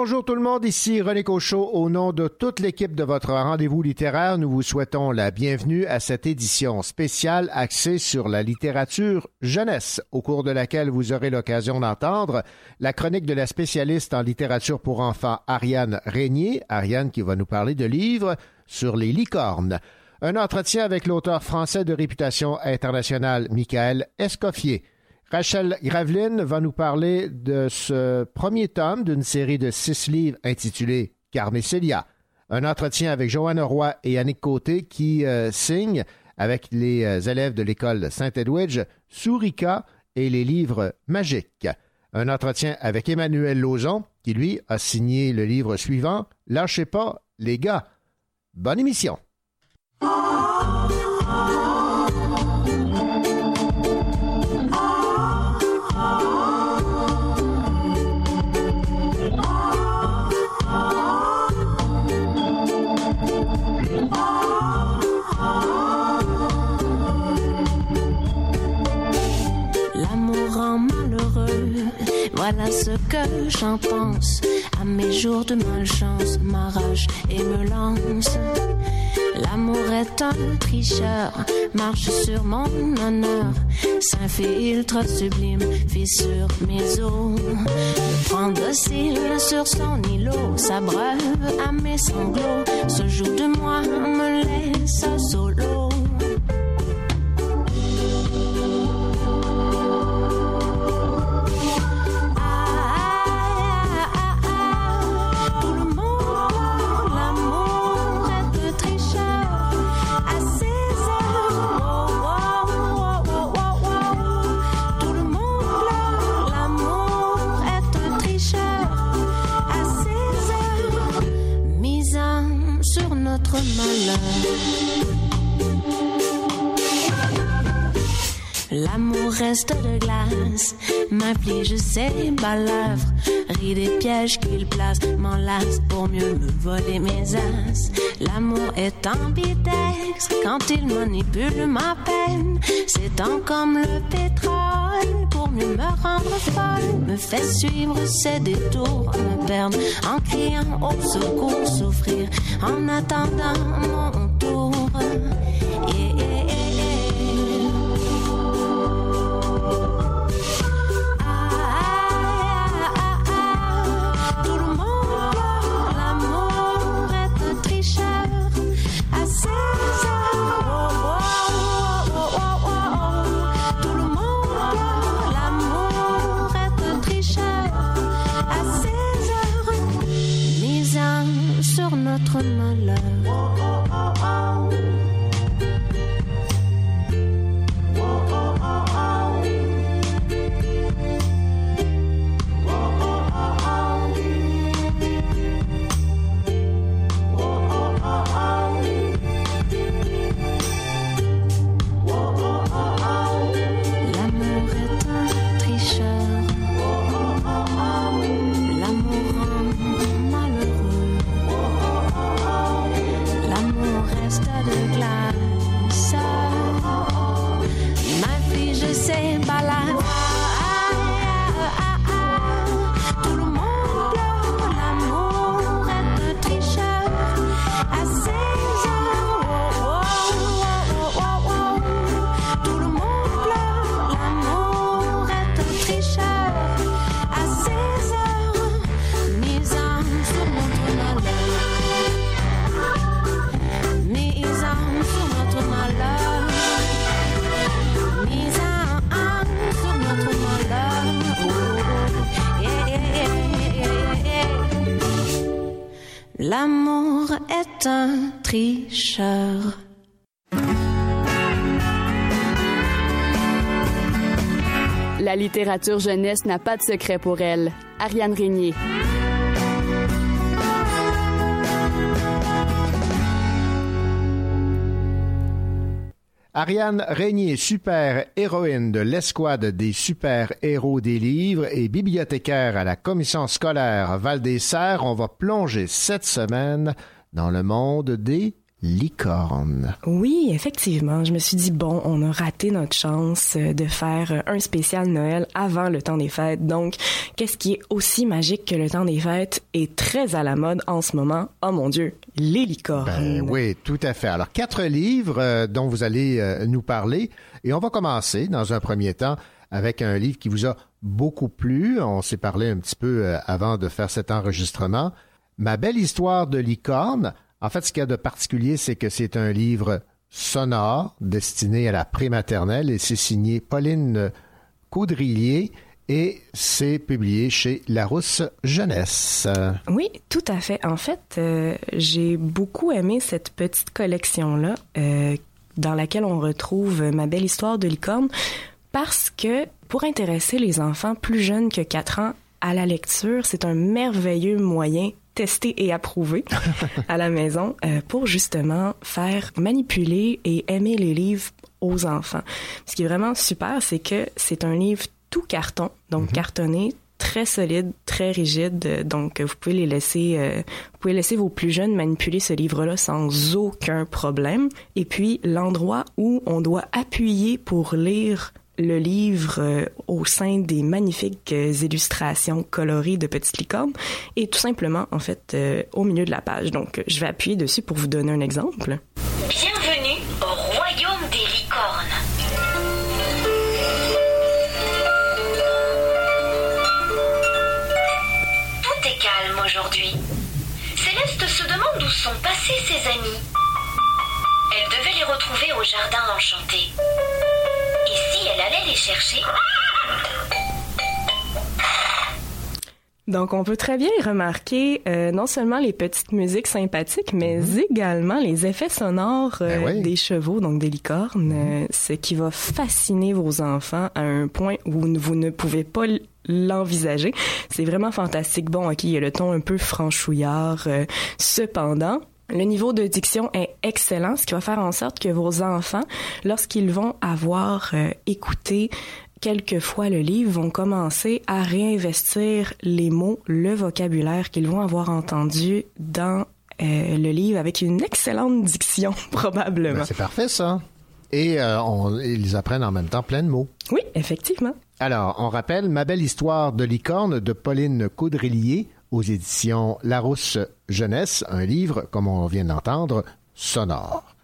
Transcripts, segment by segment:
Bonjour tout le monde, ici René Cochot. Au nom de toute l'équipe de votre rendez-vous littéraire, nous vous souhaitons la bienvenue à cette édition spéciale axée sur la littérature jeunesse, au cours de laquelle vous aurez l'occasion d'entendre la chronique de la spécialiste en littérature pour enfants Ariane Régnier, Ariane qui va nous parler de livres sur les licornes. Un entretien avec l'auteur français de réputation internationale Michael Escoffier. Rachel Graveline va nous parler de ce premier tome d'une série de six livres intitulé Carmécélia. Un entretien avec Joanne Roy et Yannick Côté qui euh, signent avec les euh, élèves de l'école Saint-Edwidge Sourica et les livres magiques. Un entretien avec Emmanuel Lauzon qui, lui, a signé le livre suivant Lâchez pas, les gars. Bonne émission. Voilà ce que j'en pense. À mes jours de malchance, ma rage et me lance. L'amour est un tricheur, marche sur mon honneur, s'infiltre sublime, fissure mes os. Me prend docile sur son îlot, s'abreuve à mes sanglots, se joue de moi, me laisse solo. from my love. L'amour reste de glace, m'inflige ses balafres, rit des pièges qu'il place, m'enlace pour mieux me voler mes as. L'amour est ambidextre quand il manipule ma peine, s'étend comme le pétrole pour mieux me rendre folle, me fait suivre ses détours, me perdre en criant au secours, souffrir en attendant mon tour. notre malheur. La littérature jeunesse n'a pas de secret pour elle. Ariane Régnier. Ariane Régnier, super-héroïne de l'escouade des super-héros des livres et bibliothécaire à la commission scolaire Val des Serres, on va plonger cette semaine dans le monde des licorne. Oui, effectivement. Je me suis dit, bon, on a raté notre chance euh, de faire euh, un spécial Noël avant le temps des fêtes. Donc, qu'est-ce qui est aussi magique que le temps des fêtes est très à la mode en ce moment? Oh mon Dieu, les licornes. Ben, oui, tout à fait. Alors, quatre livres euh, dont vous allez nous parler. Et on va commencer, dans un premier temps, avec un livre qui vous a beaucoup plu. On s'est parlé un petit peu avant de faire cet enregistrement. Ma belle histoire de licorne en fait, ce qu'il y a de particulier, c'est que c'est un livre sonore destiné à la prématernelle et c'est signé Pauline Coudrillier et c'est publié chez Larousse Jeunesse. Oui, tout à fait. En fait, euh, j'ai beaucoup aimé cette petite collection-là euh, dans laquelle on retrouve ma belle histoire de licorne parce que pour intéresser les enfants plus jeunes que 4 ans à la lecture, c'est un merveilleux moyen testé et approuvé à la maison euh, pour justement faire manipuler et aimer les livres aux enfants. Ce qui est vraiment super, c'est que c'est un livre tout carton, donc mhm. cartonné, très solide, très rigide. Donc, vous pouvez les laisser, euh, vous pouvez laisser vos plus jeunes manipuler ce livre-là sans aucun problème. Et puis, l'endroit où on doit appuyer pour lire le livre euh, au sein des magnifiques euh, illustrations colorées de petites licornes et tout simplement en fait euh, au milieu de la page. Donc je vais appuyer dessus pour vous donner un exemple. Bienvenue au royaume des licornes. Tout est calme aujourd'hui. Céleste se demande où sont passés ses amis. Elle devait les retrouver au jardin enchanté. Les chercher Donc, on peut très bien remarquer euh, non seulement les petites musiques sympathiques, mais mhm. également les effets sonores euh, ben des chevaux, donc des licornes, mhm. euh, ce qui va fasciner vos enfants à un point où vous ne pouvez pas l'envisager. C'est vraiment fantastique. Bon, ok, il y a le ton un peu franchouillard. cependant, le niveau de diction est excellent, ce qui va faire en sorte que vos enfants, lorsqu'ils vont avoir euh, écouté quelques fois le livre, vont commencer à réinvestir les mots, le vocabulaire qu'ils vont avoir entendu dans euh, le livre avec une excellente diction, probablement. Ben, c'est parfait, ça. Et euh, ils apprennent en même temps plein de mots. Oui, effectivement. Alors, on rappelle Ma belle histoire de licorne de Pauline Caudrelier aux éditions Larousse Jeunesse, un livre, comme on vient d'entendre, sonore.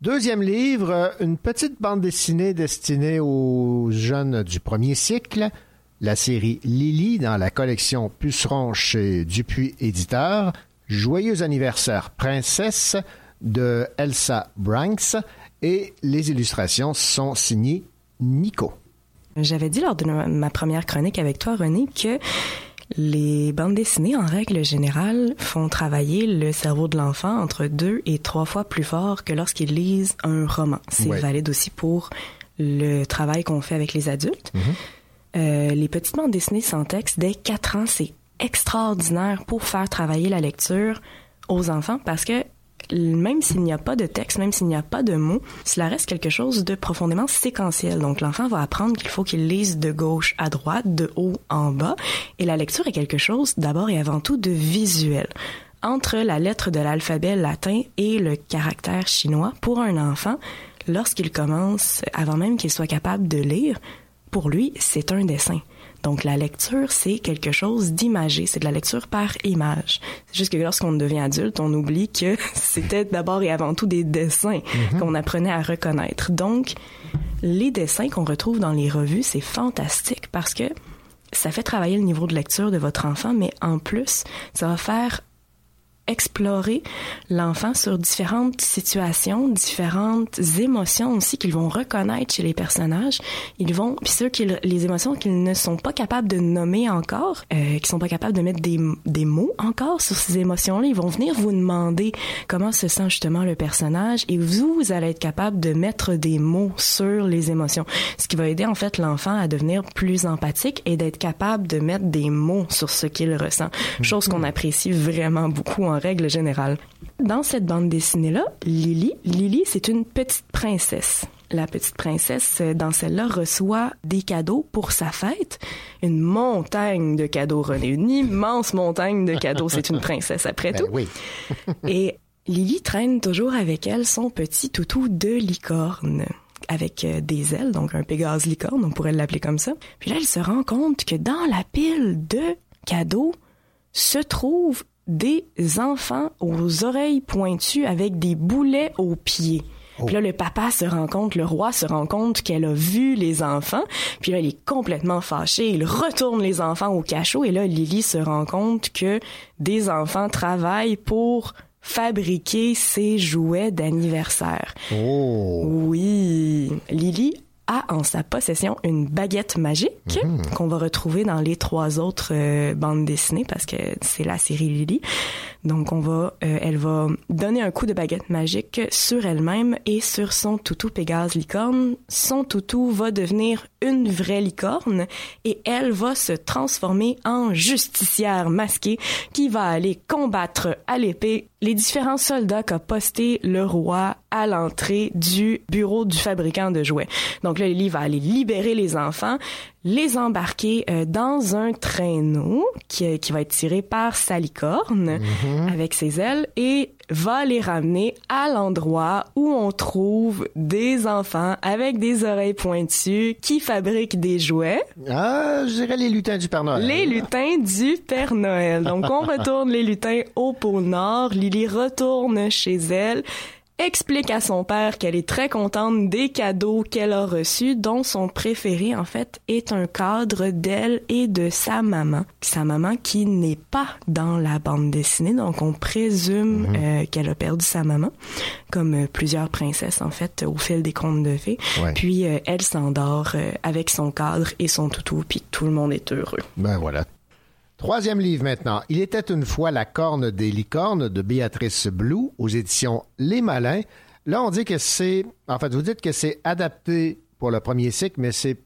Deuxième livre, une petite bande dessinée destinée aux jeunes du premier cycle, la série Lily dans la collection Puceron chez Dupuis Éditeur, Joyeux anniversaire princesse de Elsa Branks et les illustrations sont signées Nico. J'avais dit lors de ma première chronique avec toi, René, que les bandes dessinées, en règle générale, font travailler le cerveau de l'enfant entre deux et trois fois plus fort que lorsqu'il lise un roman. C'est valide aussi pour le travail qu'on fait avec les adultes. Mm-hmm. Euh, les petites bandes dessinées sans texte, dès quatre ans, c'est extraordinaire pour faire travailler la lecture aux enfants parce que même s'il n'y a pas de texte, même s'il n'y a pas de mots, cela reste quelque chose de profondément séquentiel. Donc l'enfant va apprendre qu'il faut qu'il lise de gauche à droite, de haut en bas, et la lecture est quelque chose d'abord et avant tout de visuel. Entre la lettre de l'alphabet latin et le caractère chinois, pour un enfant, lorsqu'il commence, avant même qu'il soit capable de lire, pour lui, c'est un dessin. Donc la lecture, c'est quelque chose d'imagé, c'est de la lecture par image. C'est juste que lorsqu'on devient adulte, on oublie que c'était d'abord et avant tout des dessins mhm. qu'on apprenait à reconnaître. Donc les dessins qu'on retrouve dans les revues, c'est fantastique parce que ça fait travailler le niveau de lecture de votre enfant, mais en plus, ça va faire explorer l'enfant sur différentes situations, différentes émotions aussi qu'ils vont reconnaître chez les personnages. Ils vont, puis ceux qui, les émotions qu'ils ne sont pas capables de nommer encore, euh, qui sont pas capables de mettre des, des mots encore sur ces émotions-là, ils vont venir vous demander comment se sent justement le personnage et vous, vous allez être capable de mettre des mots sur les émotions. Ce qui va aider en fait l'enfant à devenir plus empathique et d'être capable de mettre des mots sur ce qu'il ressent. Chose qu'on apprécie vraiment beaucoup en règle générale. Dans cette bande dessinée-là, Lily, Lily, c'est une petite princesse. la petite princesse, euh, dans celle-là, reçoit des cadeaux pour sa fête. Une montagne de cadeaux, René. Une immense montagne de cadeaux. C'est une princesse, après Ben tout. oui. Et Lily traîne toujours avec elle son petit toutou de licorne avec euh, des ailes, donc un Pégase licorne, on pourrait l'appeler comme ça. Puis là, elle se rend compte que dans la pile de cadeaux se trouvent des enfants aux oreilles pointues avec des boulets aux pieds. Puis là, le papa se rend compte, le roi se rend compte qu'elle a vu les enfants. Puis là, il est complètement fâché. Il retourne les enfants au cachot. Et là, Lily se rend compte que des enfants travaillent pour fabriquer ses jouets d'anniversaire. Oh. Oui, Lily a en sa possession une baguette magique qu'on va retrouver dans les trois autres euh, bandes dessinées parce que c'est la série Lily. Donc on va, euh, elle va donner un coup de baguette magique sur elle-même et sur son toutou Pégase licorne. Son toutou va devenir une vraie licorne et elle va se transformer en justicière masquée qui va aller combattre à l'épée les différents soldats qu'a posté le roi à l'entrée du bureau du fabricant de jouets. Donc là, Lily va aller libérer les enfants, les embarquer euh, dans un traîneau qui, qui va être tiré par sa licorne avec ses ailes et va les ramener à l'endroit où on trouve des enfants avec des oreilles pointues qui fabriquent des jouets. Ah, je dirais les lutins du Père Noël. Les lutins du Père Noël. Donc, on retourne les lutins au pôle Nord. Lily retourne chez elle explique à son père qu'elle est très contente des cadeaux qu'elle a reçus, dont son préféré, en fait, est un cadre d'elle et de sa maman. Sa maman qui n'est pas dans la bande dessinée, donc on présume euh, qu'elle a perdu sa maman, comme euh, plusieurs princesses, en fait, au fil des contes de fées. Ouais. Puis, euh, elle s'endort euh, avec son cadre et son toutou, puis tout le monde est heureux. Ben voilà. Troisième livre maintenant. Il était une fois la corne des licornes de Béatrice Blue aux éditions Les Malins. Là, on dit que c'est. En fait, vous dites que c'est adapté pour le premier cycle, mais c'est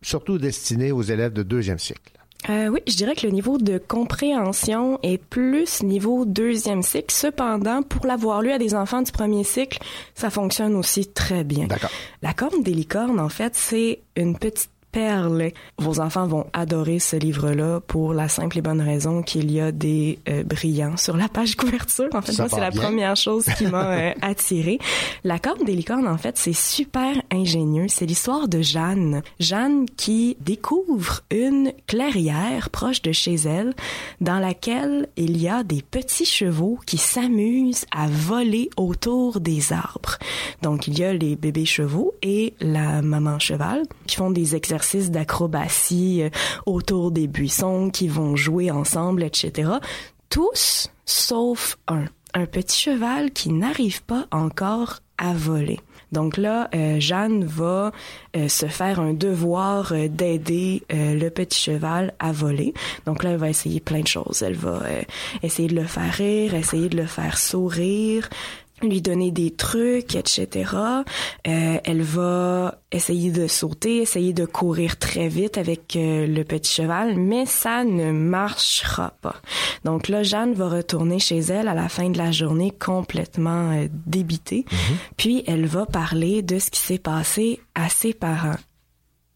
surtout destiné aux élèves de deuxième cycle. Euh, oui, je dirais que le niveau de compréhension est plus niveau deuxième cycle. Cependant, pour l'avoir lu à des enfants du premier cycle, ça fonctionne aussi très bien. D'accord. La corne des licornes, en fait, c'est une petite perle. Vos enfants vont adorer ce livre-là pour la simple et bonne raison qu'il y a des euh, brillants sur la page couverture. En fait, Ça moi, c'est la première chose qui m'a euh, attirée. La corne des licornes, en fait, c'est super ingénieux. C'est l'histoire de Jeanne. Jeanne qui découvre une clairière proche de chez elle dans laquelle il y a des petits chevaux qui s'amusent à voler autour des arbres. Donc, il y a les bébés chevaux et la maman cheval qui font des exercices d'acrobatie euh, autour des buissons, qui vont jouer ensemble, etc. Tous sauf un. Un petit cheval qui n'arrive pas encore à voler. Donc là, euh, Jeanne va euh, se faire un devoir d'aider le petit cheval à voler. Donc là, elle va essayer plein de choses. Elle va essayer de le faire rire, essayer de le faire sourire, lui donner des trucs, etc. Euh, elle va essayer de sauter, essayer de courir très vite avec euh, le petit cheval, mais ça ne marchera pas. Donc là, Jeanne va retourner chez elle à la fin de la journée complètement euh, débitée, puis elle va parler de ce qui s'est passé à ses parents.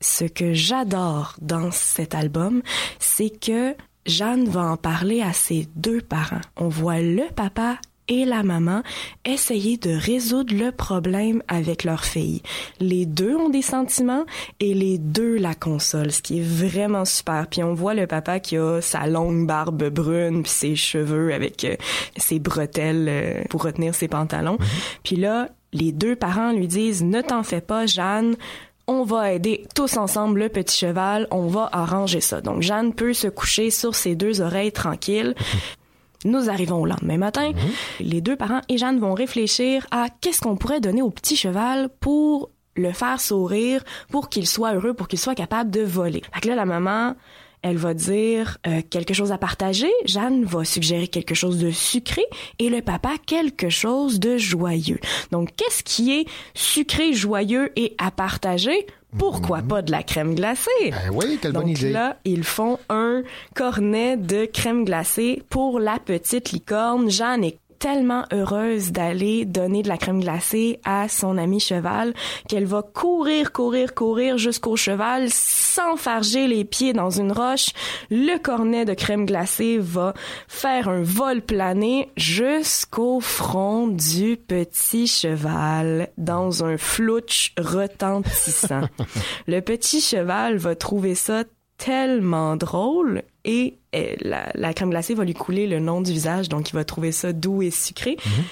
Ce que j'adore dans cet album, c'est que Jeanne va en parler à ses deux parents. On voit le papa et la maman essayer de résoudre le problème avec leur fille. Les deux ont des sentiments et les deux la consolent, ce qui est vraiment super. Puis on voit le papa qui a sa longue barbe brune puis ses cheveux avec euh, ses bretelles euh, pour retenir ses pantalons. Puis là, les deux parents lui disent "Ne t'en fais pas, Jeanne." On va aider tous ensemble le petit cheval, on va arranger ça. Donc Jeanne peut se coucher sur ses deux oreilles tranquilles. Nous arrivons au lendemain matin. Les deux parents et Jeanne vont réfléchir à qu'est-ce qu'on pourrait donner au petit cheval pour le faire sourire, pour qu'il soit heureux, pour qu'il soit capable de voler. Fait que là, la maman, elle va dire euh, quelque chose à partager. Jeanne va suggérer quelque chose de sucré et le papa quelque chose de joyeux. Donc, qu'est-ce qui est sucré, joyeux et à partager? Pourquoi pas de la crème glacée? Ben oui, quelle bonne Donc idée. là, ils font un cornet de crème glacée pour la petite licorne. Jeanne tellement heureuse d'aller donner de la crème glacée à son ami cheval qu'elle va courir, courir, courir jusqu'au cheval, s'enfarger les pieds dans une roche. Le cornet de crème glacée va faire un vol plané jusqu'au front du petit cheval dans un flouch retentissant. le petit cheval va trouver ça tellement drôle et, la, crème glacée va lui couler le long du visage, donc il va trouver ça doux et sucré, mhm.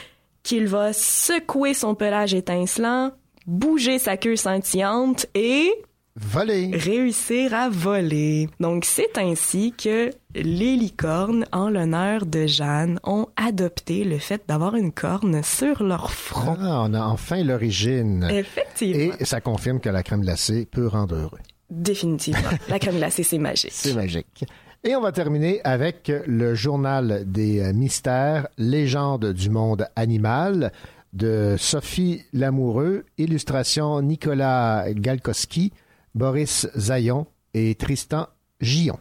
qu'il va secouer son pelage étincelant, bouger sa queue scintillante et voler. Réussir à voler. Donc c'est ainsi que les licornes, en l'honneur de Jeanne, ont adopté le fait d'avoir une corne sur leur front. Ah, on a enfin l'origine. Effectivement. Et ça confirme que la crème glacée peut rendre heureux. Définitivement. la crème glacée, c'est magique. C'est magique. Et on va terminer avec le journal des mystères, Légende du monde animal de Sophie Lamoureux, illustration Nicolas Galkowski, Boris Zayon et Tristan Gillon.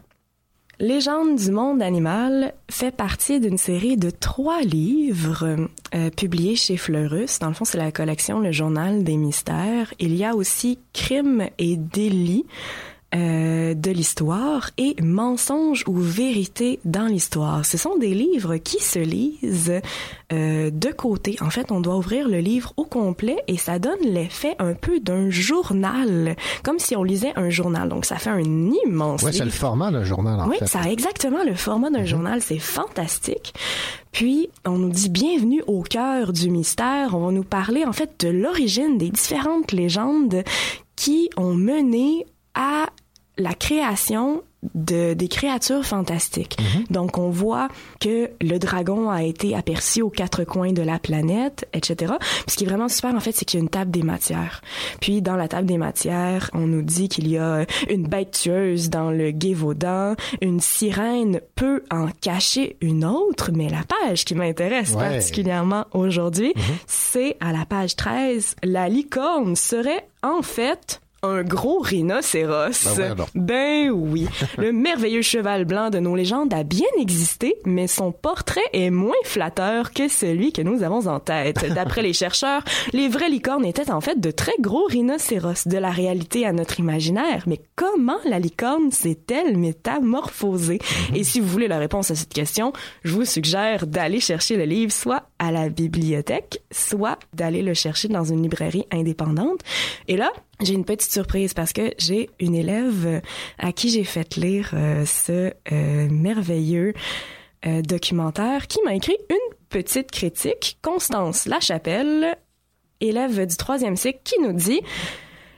Légende du monde animal fait partie d'une série de trois livres euh, publiés chez Fleurus. Dans le fond, c'est la collection Le Journal des Mystères. Il y a aussi Crime et délit euh, de l'histoire et Mensonge ou vérité dans l'histoire. Ce sont des livres qui se lisent euh, de côté. En fait, on doit ouvrir le livre au complet et ça donne l'effet un peu d'un journal, comme si on lisait un journal. Donc, ça fait un immense. Ouais, c'est le format d'un journal. En oui, ça a exactement le format d'un mhm. journal. C'est fantastique. Puis, on nous dit bienvenue au cœur du mystère. On va nous parler en fait de l'origine des différentes légendes qui ont mené à la création de des créatures fantastiques. Mhm. Donc on voit que le dragon a été aperçu aux quatre coins de la planète, etc. ce qui est vraiment super en fait, c'est qu'il y a une table des matières. Puis dans la table des matières, on nous dit qu'il y a une bête tueuse dans le Gévaudan, une sirène peut en cacher une autre, mais la page qui m'intéresse particulièrement aujourd'hui, mhm. c'est à la page 13, la licorne serait en fait un gros rhinocéros. Ben, ben oui. le merveilleux cheval blanc de nos légendes a bien existé, mais son portrait est moins flatteur que celui que nous avons en tête. D'après les chercheurs, les vraies licornes étaient en fait de très gros rhinocéros, de la réalité à notre imaginaire. Mais comment la licorne s'est-elle métamorphosée? Mhm. Et si vous voulez la réponse à cette question, je vous suggère d'aller chercher le livre soit à la bibliothèque, soit d'aller le chercher dans une librairie indépendante. Et là, j'ai une petite surprise parce que j'ai une élève à qui j'ai fait lire euh, ce euh, merveilleux euh, documentaire qui m'a écrit une petite critique. Constance Lachapelle, élève du troisième cycle, qui nous dit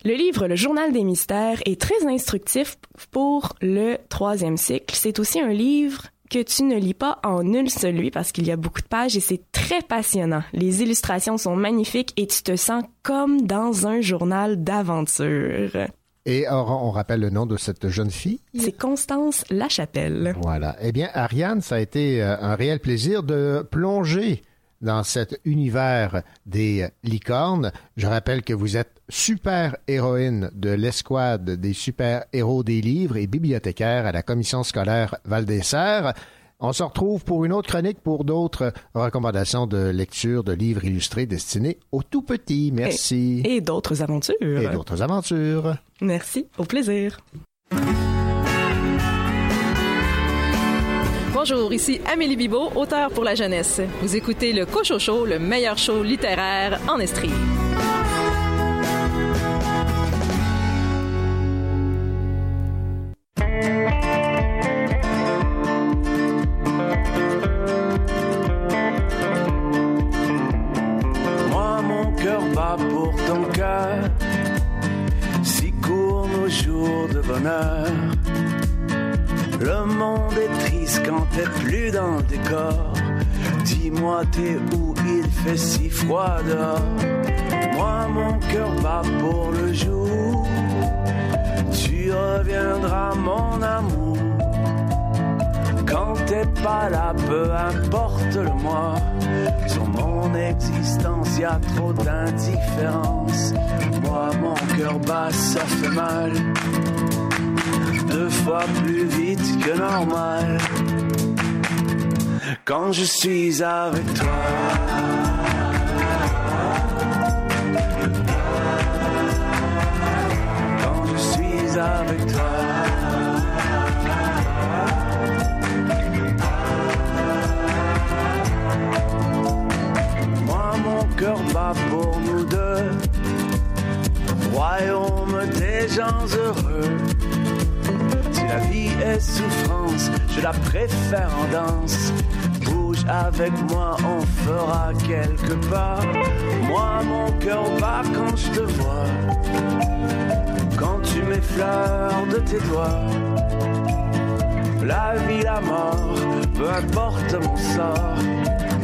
le livre Le Journal des mystères est très instructif pour le troisième cycle. C'est aussi un livre que tu ne lis pas en une seule nuit parce qu'il y a beaucoup de pages et c'est très passionnant. Les illustrations sont magnifiques et tu te sens comme dans un journal d'aventure. Et on rappelle le nom de cette jeune fille? C'est Constance Lachapelle. Voilà. Eh bien, Ariane, ça a été euh, un réel plaisir de plonger dans cet univers des licornes. Je rappelle que vous êtes super héroïne de l'escouade des super héros des livres et bibliothécaire à la commission scolaire Val des Serres. On se retrouve pour une autre chronique pour d'autres recommandations de lecture de livres illustrés destinés aux tout petits. Merci. Et, et d'autres aventures. Et d'autres aventures. Merci. Au plaisir. Bonjour, ici Amélie Bibot, auteur pour la jeunesse. Vous écoutez le Cocho Show, le meilleur show littéraire en Estrie. Moi, mon cœur bat pour ton cœur, si court nos jours de bonheur. Le monde est triste quand t'es plus dans le décor. Dis-moi t'es où? Il fait si froid dehors. Moi mon cœur bat pour le jour. Tu reviendras mon amour. Quand t'es pas là, peu importe le mois. Sur mon existence, y a trop d'indifférence. Moi mon cœur bat, ça fait mal deux fois plus vite que normal. quand je suis avec toi. Quand je suis avec toi. Moi, mon cœur bat pour nous deux. Royaume des gens heureux. La vie est souffrance, je la préfère en danse. Bouge avec moi, on fera quelque part. Moi, mon cœur bat quand je te vois. Quand tu m'effleures de tes doigts. La vie, la mort, peu importe mon sort.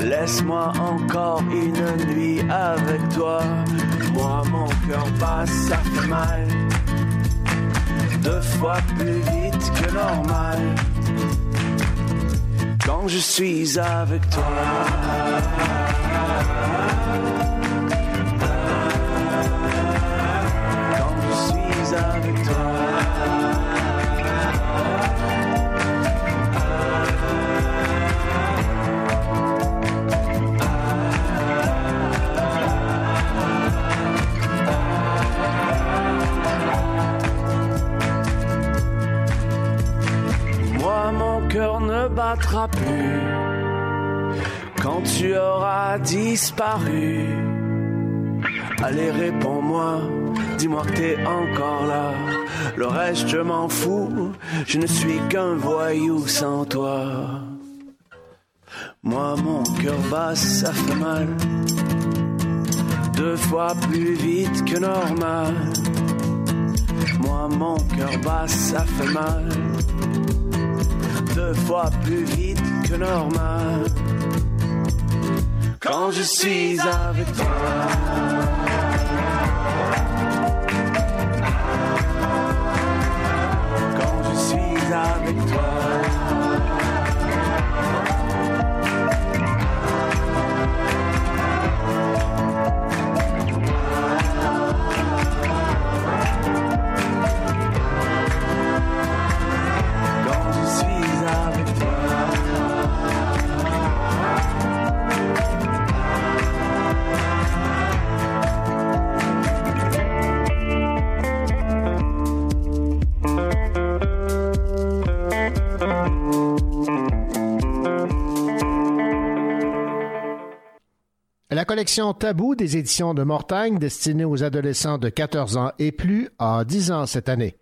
Laisse-moi encore une nuit avec toi. Moi, mon cœur bat, ça fait mal. Deux fois plus vite que normal. Quand je suis avec toi. Quand je suis avec toi. Mon cœur ne battra plus quand tu auras disparu. Allez, réponds-moi, dis-moi que t'es encore là. Le reste, je m'en fous, je ne suis qu'un voyou sans toi. Moi, mon cœur bat, ça fait mal. Deux fois plus vite que normal. Moi, mon cœur bat, ça fait mal deux fois plus vite que normal. Quand je suis avec toi. Quand je suis avec toi. Collection Tabou des éditions de Mortagne, destinée aux adolescents de 14 ans et plus, a 10 ans cette année.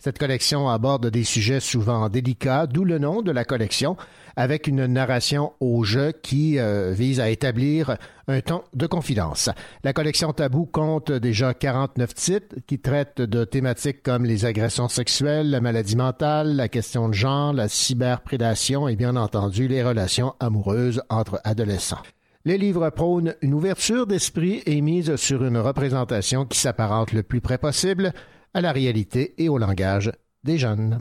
Cette collection aborde des sujets souvent délicats, d'où le nom de la collection, avec une narration au jeu qui euh, vise à établir un ton de confidence. La collection Tabou compte déjà 49 titres qui traitent de thématiques comme les agressions sexuelles, la maladie mentale, la question de genre, la cyberprédation et bien entendu les relations amoureuses entre adolescents. Les livres prônent une ouverture d'esprit et mise sur une représentation qui s'apparente le plus près possible à la réalité et au langage des jeunes.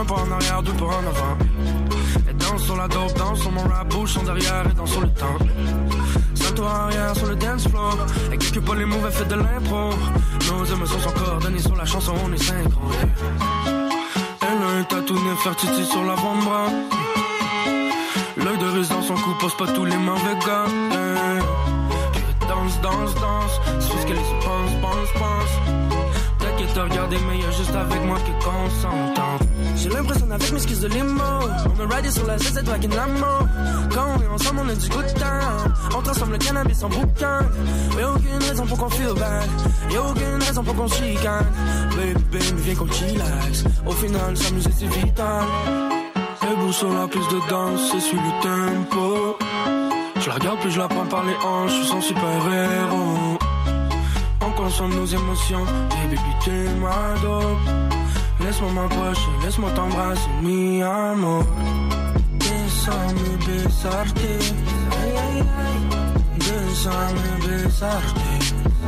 Un pas en arrière, deux pas en avant. Danse sur la dope, danse sur mon rap, bouge son derrière et danse sur le temps. Salto arrière sur le dance floor. Quelque pas les mauvais fait de l'impro. Nos émotions sont coordonnées sur la chanson, on est synchro. Elle a un tatou Nefertiti sur l'avant-bras. L'œil de résidence son coup pose pas tous les mauvais gars. eh. Puis danse, danse, danse. C'est ce qu'elle se pense, pense, pense. T'inquiète de regarder, mais y'a juste avec moi que qu'on s'entend. J'ai l'impression avec mes skis de limo. On a ridé sur la ZZ Wagon Lambo. Quand on est ensemble, on a du good time. On transforme le cannabis en boucan. Y'a aucune raison pour qu'on feel bad. Y'a aucune raison pour qu'on chicane. Baby, baby, viens qu'on chillax. Au final, s'amuser c'est vital. Bouge sur la piste de danse, et suit le tempo. Je la regarde, puis je la prends par les hanches, je suis son super héros. On consomme nos émotions, et baby, t'es ma dope. Laisse-moi m'approcher, laisse-moi t'embrasser, mi amor. Déjame besarte, ay, ay, ay. Besarte, ay, besarte,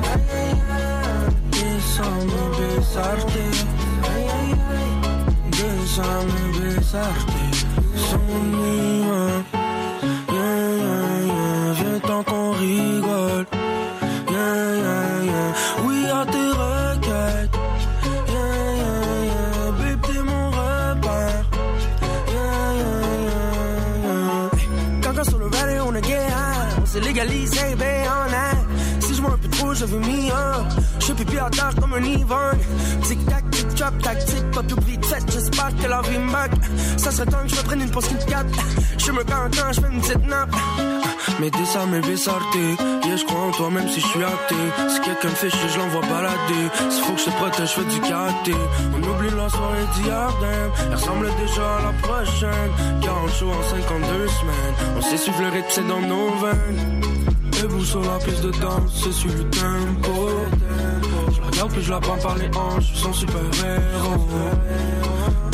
ay, ay, ay. Besarte m'en un peu trop, je pipi à terre comme un ivrogne Tic tac trap tactique, pas plus vite j'espère que la vie back. Ça serait temps que je me prenne une pause qui Je me quand je fais une petite nappe. Mais dis ça, mais besarte. Yeah, je crois en toi, même si je suis athée. Si quelqu'un me fait chier, je l'envoie balader. S'il faut que je protège, je fais du karaté. On oublie la soirée d'hier, Elle ressemble déjà à la prochaine. 40 jours en 52 semaines. On rythme, c'est dans nos veines. Debout sur la piste de danse, c'est sur le tempo puis je la prends par les hanches, son super héros.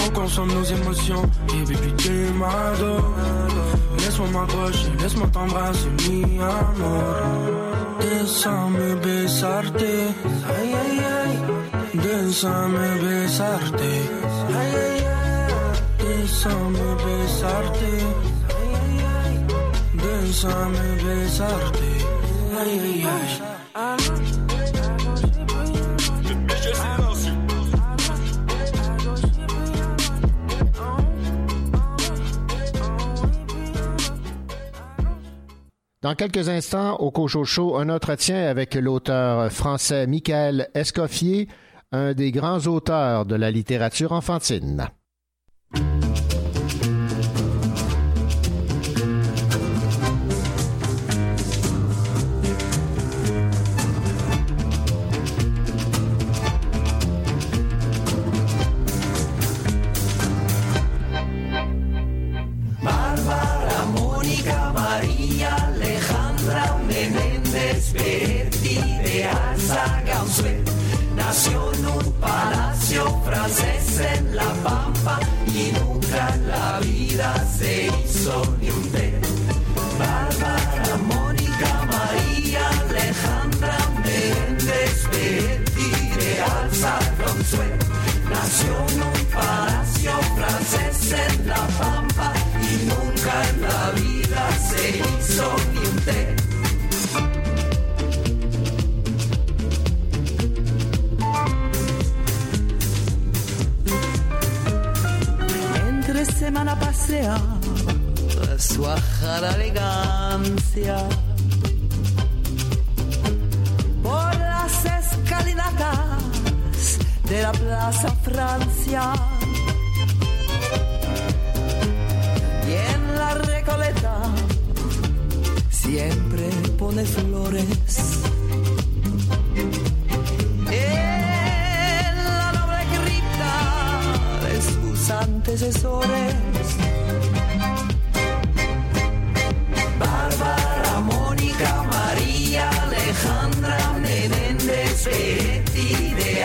On consomme nos émotions, et baby t'es ma Laisse-moi m'approcher, laisse-moi t'embrasser, mi amor. Déjame besarte, ay ay ay. Déjame besarte, ay ay. Déjame besarte. Dans quelques instants, au Cochocho, un entretien avec l'auteur français Michael Escoffier, un des grands auteurs de la littérature enfantine. En La Pampa y nunca en la vida se hizo ni un té. Bárbara, Mónica, María, Alejandra, Méndez, Betty, de Alza, Nació en un palacio francés en La Pampa y nunca en la vida se hizo ni un té. Semana pasea, su ajada elegancia. Por las escalinatas de la Plaza Francia. Y en la recoleta siempre pone flores antecesores. Bárbara, Mónica, María, Alejandra, Menéndez, Betty, de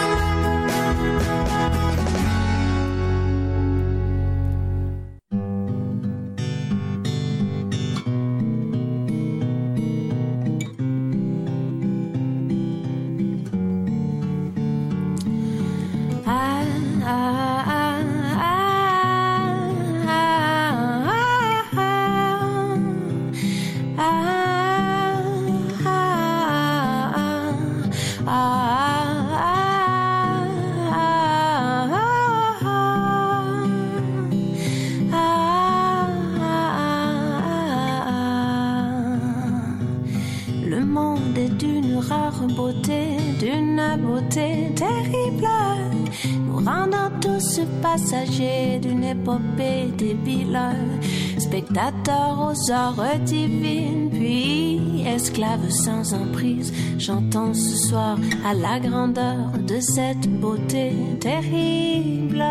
Aux heures divines, puis esclave sans emprise, j'entends ce soir à la grandeur de cette beauté terrible.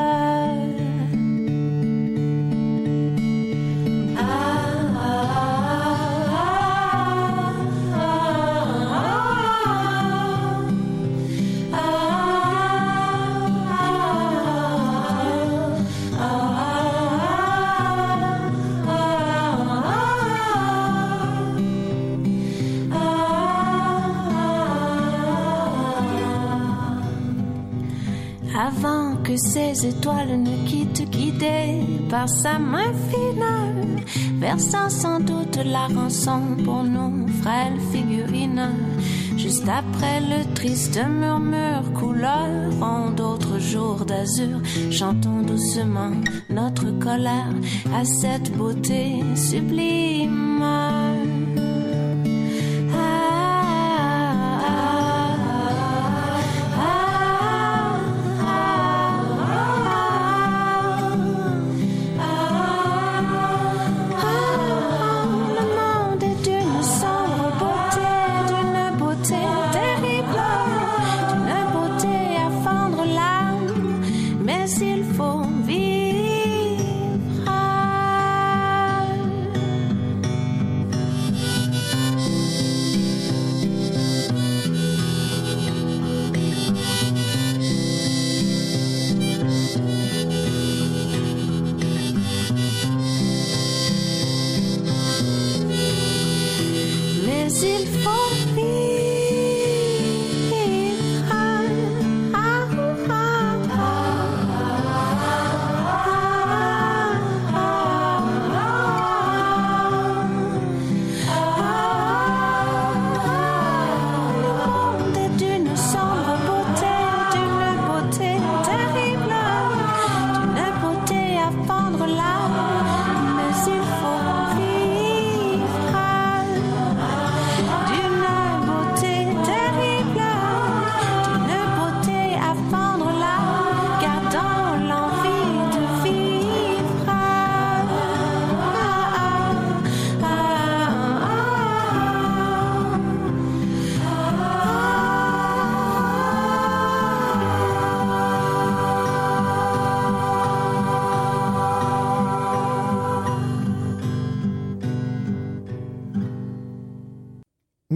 Ces étoiles ne quittent, guidées par sa main finale, versant sans doute la rançon pour nos frêles figurines. Juste après le triste murmure couleur en d'autres jours d'azur, chantons doucement notre colère à cette beauté sublime.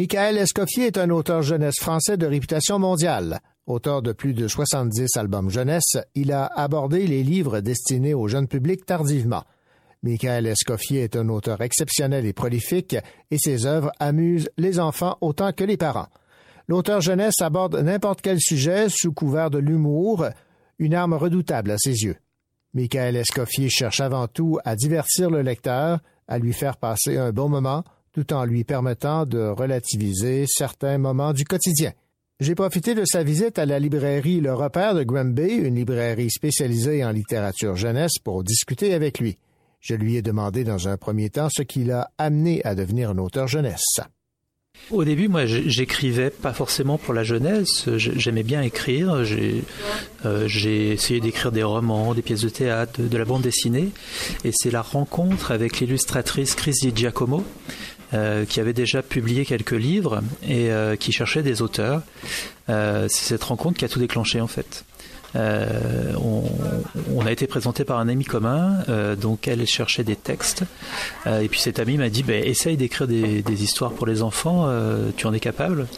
Michael Escoffier est un auteur jeunesse français de réputation mondiale. Auteur de plus de 70 albums jeunesse, il a abordé les livres destinés au jeune public tardivement. Michael Escoffier est un auteur exceptionnel et prolifique et ses œuvres amusent les enfants autant que les parents. L'auteur jeunesse aborde n'importe quel sujet sous couvert de l'humour, une arme redoutable à ses yeux. Michael Escoffier cherche avant tout à divertir le lecteur, à lui faire passer un bon moment, tout en lui permettant de relativiser certains moments du quotidien. J'ai profité de sa visite à la librairie Le Repère de Granby, une librairie spécialisée en littérature jeunesse, pour discuter avec lui. Je lui ai demandé dans un premier temps ce qui l'a amené à devenir un auteur jeunesse. Au début, moi, j'écrivais pas forcément pour la jeunesse. J'aimais bien écrire. Euh, j'ai essayé d'écrire des romans, des pièces de théâtre, de, la bande dessinée. Et c'est la rencontre avec l'illustratrice Chris Di Giacomo euh, qui avait déjà publié quelques livres et euh, qui cherchait des auteurs. Euh, c'est cette rencontre qui a tout déclenché en fait. On, a été présenté par un ami commun, donc elle cherchait des textes, et puis cet ami m'a dit bah, essaye d'écrire des, histoires pour les enfants, tu en es capable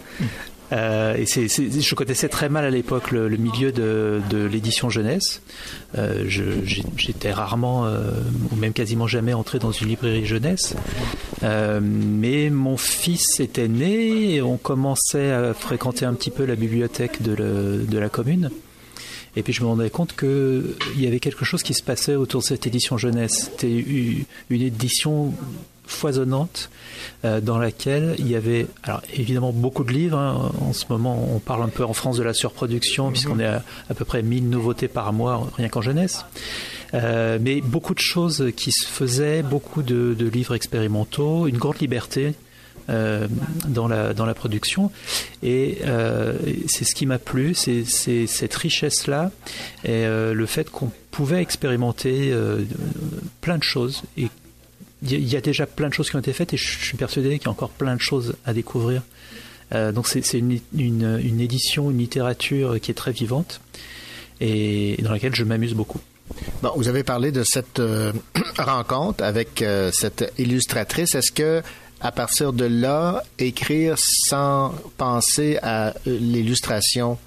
euh, et je connaissais très mal à l'époque le, milieu de, l'édition jeunesse. Euh, j'étais rarement, euh, ou même quasiment jamais entré dans une librairie jeunesse. Mais mon fils était né et on commençait à fréquenter un petit peu la bibliothèque de, de la commune. Et puis je me rendais compte qu'il y avait quelque chose qui se passait autour de cette édition jeunesse. C'était une édition foisonnante euh, dans laquelle il y avait alors évidemment beaucoup de livres. Hein. En ce moment, on parle un peu en France de la surproduction puisqu'on est à, à, peu près 1000 nouveautés par mois rien qu'en jeunesse. Euh, mais beaucoup de choses qui se faisaient, beaucoup de, de livres expérimentaux, une grande liberté euh, dans, la, dans la production. Et euh, c'est ce qui m'a plu, c'est cette richesse-là et euh, le fait qu'on pouvait expérimenter plein de choses et il y a déjà plein de choses qui ont été faites et je suis persuadé qu'il y a encore plein de choses à découvrir. Euh, donc c'est une, une, une, édition, une littérature qui est très vivante et dans laquelle je m'amuse beaucoup. Bon, vous avez parlé de cette euh, rencontre avec euh, cette illustratrice. Est-ce que à partir de là, écrire sans penser à l'illustration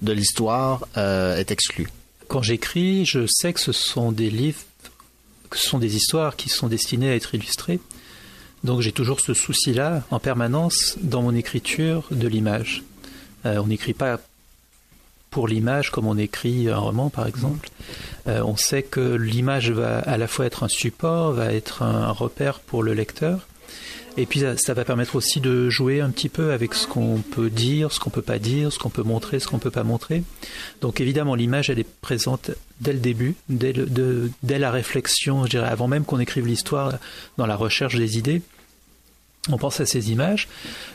de l'histoire est exclu? Quand j'écris, je sais que ce sont des livres ce sont des histoires qui sont destinées à être illustrées. Donc j'ai toujours ce souci-là en permanence dans mon écriture de l'image. Euh, on n'écrit pas pour l'image, comme on écrit un roman par exemple. Euh, on sait que l'image va à la fois être un support, va être un repère pour le lecteur. Et puis ça, va permettre aussi de jouer un petit peu avec ce qu'on peut dire, ce qu'on peut pas dire, ce qu'on peut montrer, ce qu'on peut pas montrer. Donc évidemment l'image elle est présente dès le début, dès, dès la réflexion, je dirais avant même qu'on écrive l'histoire, dans la recherche des idées on pense à ces images.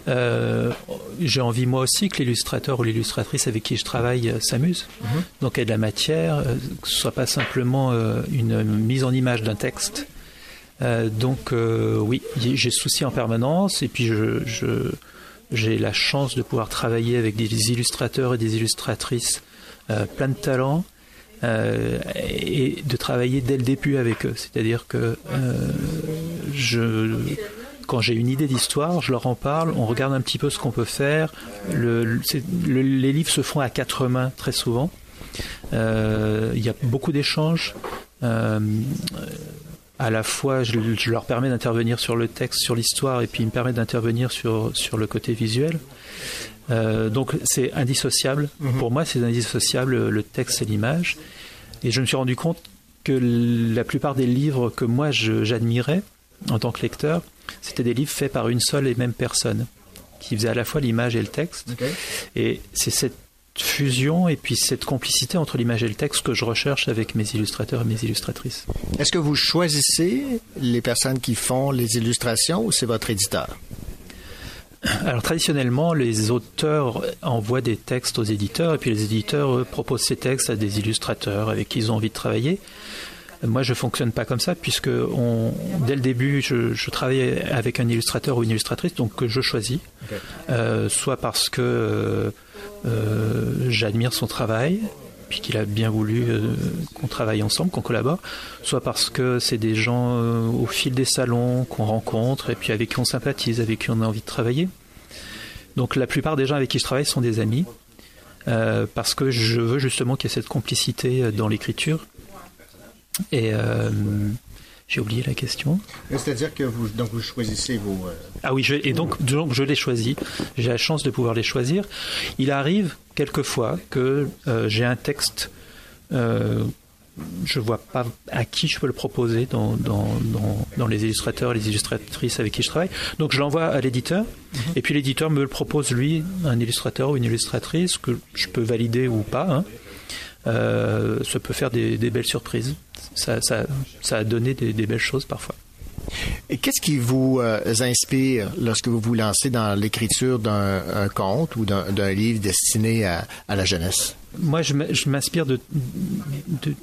Euh, j'ai envie moi aussi que l'illustrateur ou l'illustratrice avec qui je travaille euh, s'amuse. Mhm. Donc il y a de la matière, euh, que ce soit pas simplement une mise en image d'un texte. Donc oui, j'ai souci en permanence et puis je, j'ai la chance de pouvoir travailler avec des illustrateurs et des illustratrices plein de talents. et de travailler dès le début avec eux. C'est-à-dire que je quand j'ai une idée d'histoire, je leur en parle, on regarde un petit peu ce qu'on peut faire. les livres se font à quatre mains très souvent. Euh, il y a beaucoup d'échanges. Euh, à la fois, je, leur permets d'intervenir sur le texte, sur l'histoire, et puis ils me permettent d'intervenir sur, sur le côté visuel. Euh, donc c'est indissociable. Mhm. Pour moi, c'est indissociable le texte et l'image. Et je me suis rendu compte que la plupart des livres que moi j'admirais en tant que lecteur, c'était des livres faits par une seule et même personne, qui faisait à la fois l'image et le texte. Et c'est cette fusion et puis cette complicité entre l'image et le texte que je recherche avec mes illustrateurs et mes illustratrices. Est-ce que vous choisissez les personnes qui font les illustrations ou c'est votre éditeur? Alors traditionnellement, les auteurs envoient des textes aux éditeurs et puis les éditeurs proposent ces textes à des illustrateurs avec qui ils ont envie de travailler. Moi, je fonctionne pas comme ça puisque on, dès le début, je, je, travaille avec un illustrateur ou une illustratrice, donc que je choisis, euh, soit parce que euh, euh, j'admire son travail, puis qu'il a bien voulu qu'on travaille ensemble, qu'on collabore, soit parce que c'est des gens au fil des salons qu'on rencontre et puis avec qui on sympathise, avec qui on a envie de travailler. Donc la plupart des gens avec qui je travaille sont des amis. parce que je veux justement qu'il y ait cette complicité dans l'écriture et euh, j'ai oublié la question. C'est-à-dire que vous, donc vous choisissez vos. Euh, ah oui, je, et donc, donc je les choisis. J'ai la chance de pouvoir les choisir. Il arrive quelquefois que euh, j'ai un texte. Euh, je vois pas à qui je peux le proposer dans, dans, dans, dans, les illustrateurs et les illustratrices avec qui je travaille. Donc je l'envoie à l'éditeur, mhm. et puis l'éditeur me le propose, lui, un illustrateur ou une illustratrice, que je peux valider ou pas. Hein. Euh, ça peut faire des, belles surprises. Ça, a donné des, belles choses parfois. Et qu'est-ce qui vous euh, inspire lorsque vous vous lancez dans l'écriture d'un conte ou d'un livre destiné à, la jeunesse? Moi, je m'inspire de,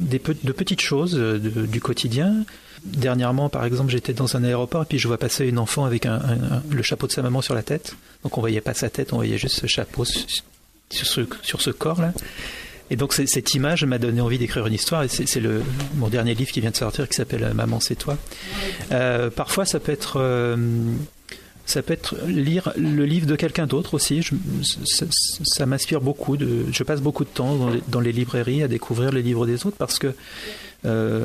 de, petites choses euh, du quotidien. Dernièrement, par exemple, j'étais dans un aéroport et puis je vois passer une enfant avec le chapeau de sa maman sur la tête. Donc on voyait pas sa tête, on voyait juste ce chapeau sur ce, sur ce corps-là. Et donc cette image m'a donné envie d'écrire une histoire. Et c'est le mon dernier livre qui vient de sortir qui s'appelle euh, Maman c'est toi. Euh, parfois ça peut être euh, ça peut être lire le livre de quelqu'un d'autre aussi. Je, ça, m'inspire beaucoup. De, je passe beaucoup de temps dans les, librairies à découvrir les livres des autres parce que euh,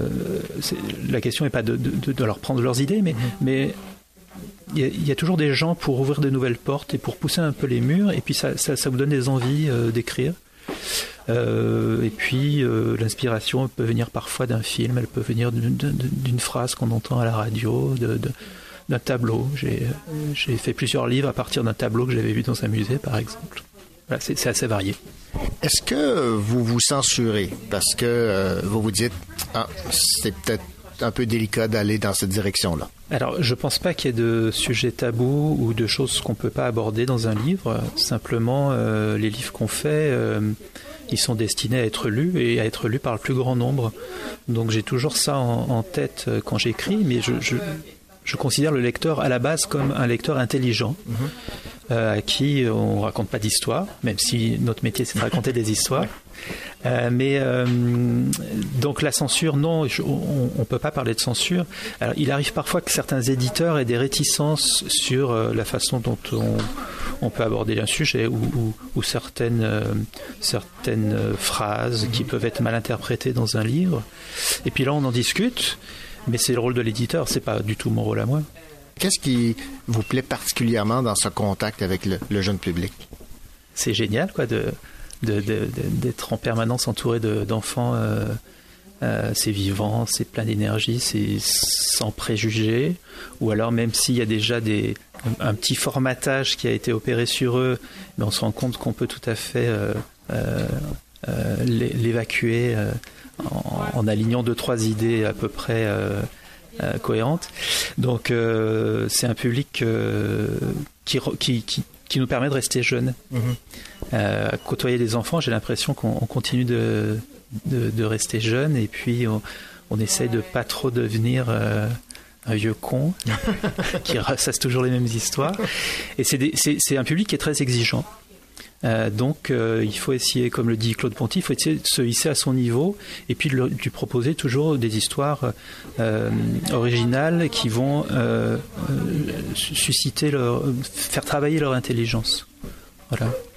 la question n'est pas de, de, de, leur prendre leurs idées, mais, mm-hmm. mais il y, a, toujours des gens pour ouvrir de nouvelles portes et pour pousser un peu les murs, et puis ça, ça, ça vous donne des envies d'écrire. Euh, et puis euh, l'inspiration peut venir parfois d'un film, elle peut venir d'une phrase qu'on entend à la radio, d'un tableau. J'ai fait plusieurs livres à partir d'un tableau que j'avais vu dans un musée, par exemple. Voilà, c'est assez varié. Est-ce que vous vous censurez parce que euh, vous vous dites ah c'est peut-être un peu délicat d'aller dans cette direction-là Alors, je ne pense pas qu'il y ait de sujets tabous ou de choses qu'on ne peut pas aborder dans un livre. Simplement, les livres qu'on fait, ils sont destinés à être lus et à être lus par le plus grand nombre. Donc j'ai toujours ça en, tête euh, quand j'écris, mais je, je, considère le lecteur à la base comme un lecteur intelligent. Mhm. Euh, à qui on raconte pas d'histoire, même si notre métier c'est de raconter des histoires. Euh, mais donc la censure, non, on, ne peut pas parler de censure. Alors, il arrive parfois que certains éditeurs aient des réticences sur la façon dont on, on peut aborder un sujet ou, certaines, euh, certaines euh, phrases qui peuvent être mal interprétées dans un livre. Et puis là, on en discute, mais c'est le rôle de l'éditeur, c'est pas du tout mon rôle à moi. Qu'est-ce qui vous plaît particulièrement dans ce contact avec le, jeune public? C'est génial, quoi, de, d'être en permanence entouré d'enfants. c'est vivant, c'est plein d'énergie, c'est sans préjugés, ou alors même s'il y a déjà des, un, petit formatage qui a été opéré sur eux, mais on se rend compte qu'on peut tout à fait l'évacuer en, alignant deux trois idées à peu près cohérentes. Donc c'est un public qui, qui, qui nous permet de rester jeunes. Euh, côtoyer des enfants, j'ai l'impression qu'on continue de, de, rester jeune et puis on, on, essaye de pas trop devenir euh, un vieux con qui ressasse toujours les mêmes histoires. Et c'est un public qui est très exigeant. Euh, donc euh, il faut essayer, comme le dit Claude Ponty, il faut essayer de se hisser à son niveau et puis de lui proposer toujours des histoires euh, originales qui vont susciter leur, faire travailler leur intelligence.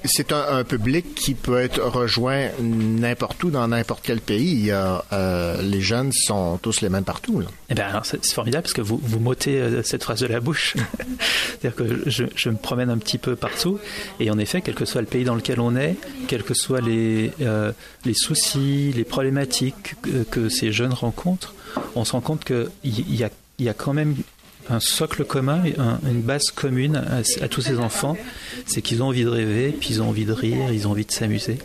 C'est un, public qui peut être rejoint n'importe où, dans n'importe quel pays. Euh, les jeunes sont tous les mêmes partout. Eh ben, c'est formidable parce que vous, vous m'ôtez euh, cette phrase de la bouche. C'est-à-dire que je, me promène un petit peu partout. Et en effet, quel que soit le pays dans lequel on est, quels que soient les, euh, les soucis, les problématiques que, ces jeunes rencontrent, on se rend compte qu'il y a, y a quand même un socle commun, une base commune à, tous ces enfants, c'est qu'ils ont envie de rêver, puis ils ont envie de rire, ils ont envie de s'amuser.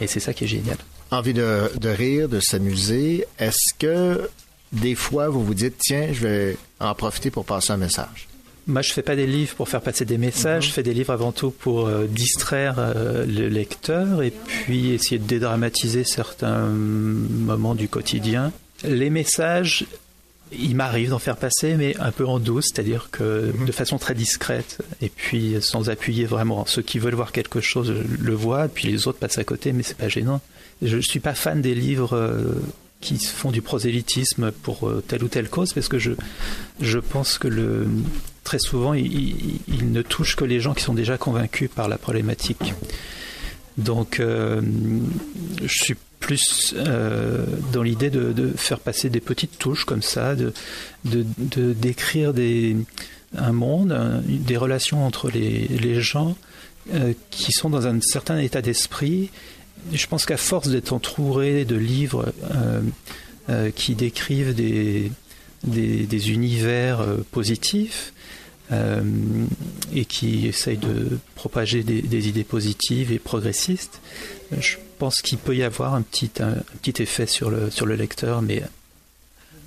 Et c'est ça qui est génial. Envie de, rire, de s'amuser. Est-ce que des fois vous vous dites, tiens, je vais en profiter pour passer un message? Moi, je fais pas des livres pour faire passer des messages. Je fais des livres avant tout pour euh, distraire euh, le lecteur et puis essayer de dédramatiser certains moments du quotidien. Les messages, il m'arrive d'en faire passer, mais un peu en douce, c'est-à-dire que mhm. de façon très discrète, et puis sans appuyer vraiment. Ceux qui veulent voir quelque chose le voient, puis les autres passent à côté, mais c'est pas gênant. Je ne suis pas fan des livres euh, qui font du prosélytisme pour euh, telle ou telle cause, parce que je, je pense que le, très souvent, il, ne touche que les gens qui sont déjà convaincus par la problématique. Donc, euh, je suis plus euh, dans l'idée de, faire passer des petites touches comme ça, de, décrire des, un monde, des relations entre les, gens euh, qui sont dans un certain état d'esprit. Je pense qu'à force d'être entouré de livres euh, qui décrivent des, univers positifs, et qui essayent de propager des, idées positives et progressistes, pense qu'il peut y avoir un petit, un, petit effet sur le, sur le lecteur, mais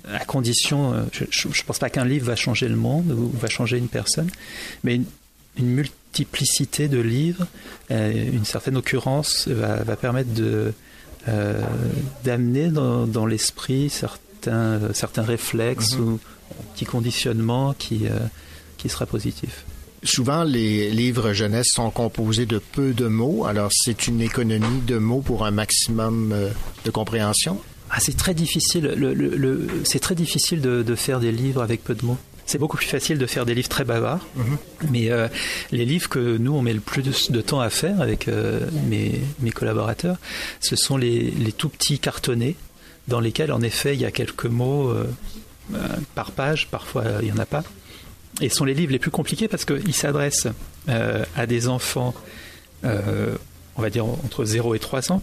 à condition, euh, je ne pense pas qu'un livre va changer le monde ou va changer une personne, mais une, multiplicité de livres, euh, une certaine occurrence va, va permettre de euh, d'amener dans, dans l'esprit certains, certains réflexes mm-hmm. ou petits conditionnements qui, qui sera positif. Souvent, les livres jeunesse sont composés de peu de mots. Alors, c'est une économie de mots pour un maximum euh, de compréhension? Ah, c'est très difficile. Le, c'est très difficile de, faire des livres avec peu de mots. C'est beaucoup plus facile de faire des livres très bavards. Mhm. Mais euh, les livres que nous, on met le plus de, temps à faire avec euh, mes, mes, collaborateurs, ce sont les, les, tout petits cartonnés dans lesquels, en effet, il y a quelques mots par page. Parfois, il n'y en a pas et sont les livres les plus compliqués parce qu'ils s'adressent euh, à des enfants, euh, on va dire entre 0 et 3 ans,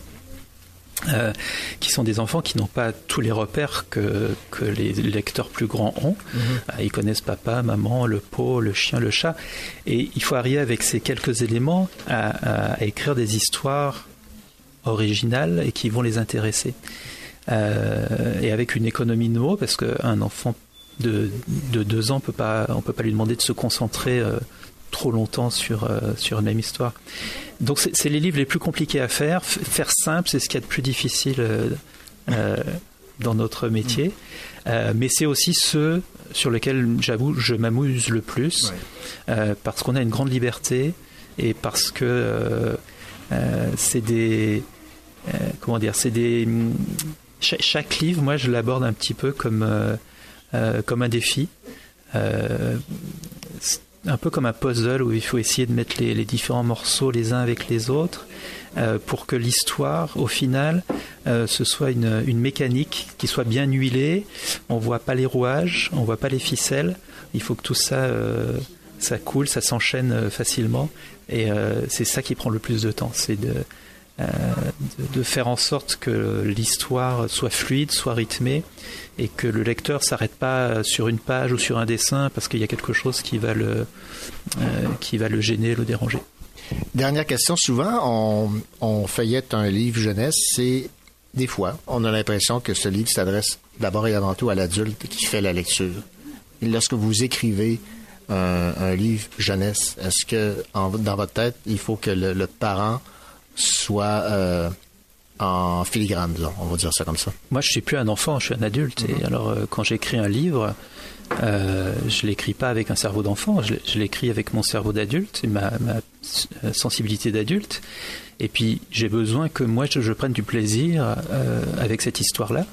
euh, qui sont des enfants qui n'ont pas tous les repères que, que les lecteurs plus grands ont. Mm-hmm. Ils connaissent papa, maman, le pot, le chien, le chat. Et il faut arriver avec ces quelques éléments à, à écrire des histoires originales et qui vont les intéresser. et avec une économie de mots, parce qu'un enfant de, deux ans, on peut pas, on peut pas lui demander de se concentrer euh, trop longtemps sur, euh, sur une même histoire. Donc c'est les livres les plus compliqués à faire. faire simple, c'est ce qu'il y a de plus difficile euh, dans notre métier. mais c'est aussi ceux sur lesquels, j'avoue, je m'amuse le plus, parce qu'on a une grande liberté et parce que c'est des... comment dire C'est des... chaque livre, moi, je l'aborde un petit peu comme euh, comme un défi. Euh, un peu comme un puzzle où il faut essayer de mettre les, différents morceaux les uns avec les autres euh, pour que l'histoire, au final, ce soit une, une, mécanique qui soit bien huilée. On voit pas les rouages, on voit pas les ficelles. Il faut que tout ça, ça coule, ça s'enchaîne facilement. Et c'est ça qui prend le plus de temps, c'est de de, faire en sorte que l'histoire soit fluide, soit rythmée, et que le lecteur s'arrête pas sur une page ou sur un dessin parce qu'il y a quelque chose qui va le, qui va le gêner, le déranger. Dernière question, souvent on, on feuillette un livre jeunesse, c'est des fois, on a l'impression que ce livre s'adresse d'abord et avant tout à l'adulte qui fait la lecture. lorsque vous écrivez un, livre jeunesse, est-ce que dans votre tête, il faut que le, parent soit euh, en filigrane, on va dire ça comme ça? Moi, je suis plus un enfant, je suis un adulte. Et alors, euh, quand j'écris un livre, euh, je l'écris pas avec un cerveau d'enfant, je l'écris avec mon cerveau d'adulte et ma, sensibilité d'adulte. Et puis j'ai besoin que moi je, prenne du plaisir euh, avec cette histoire-là.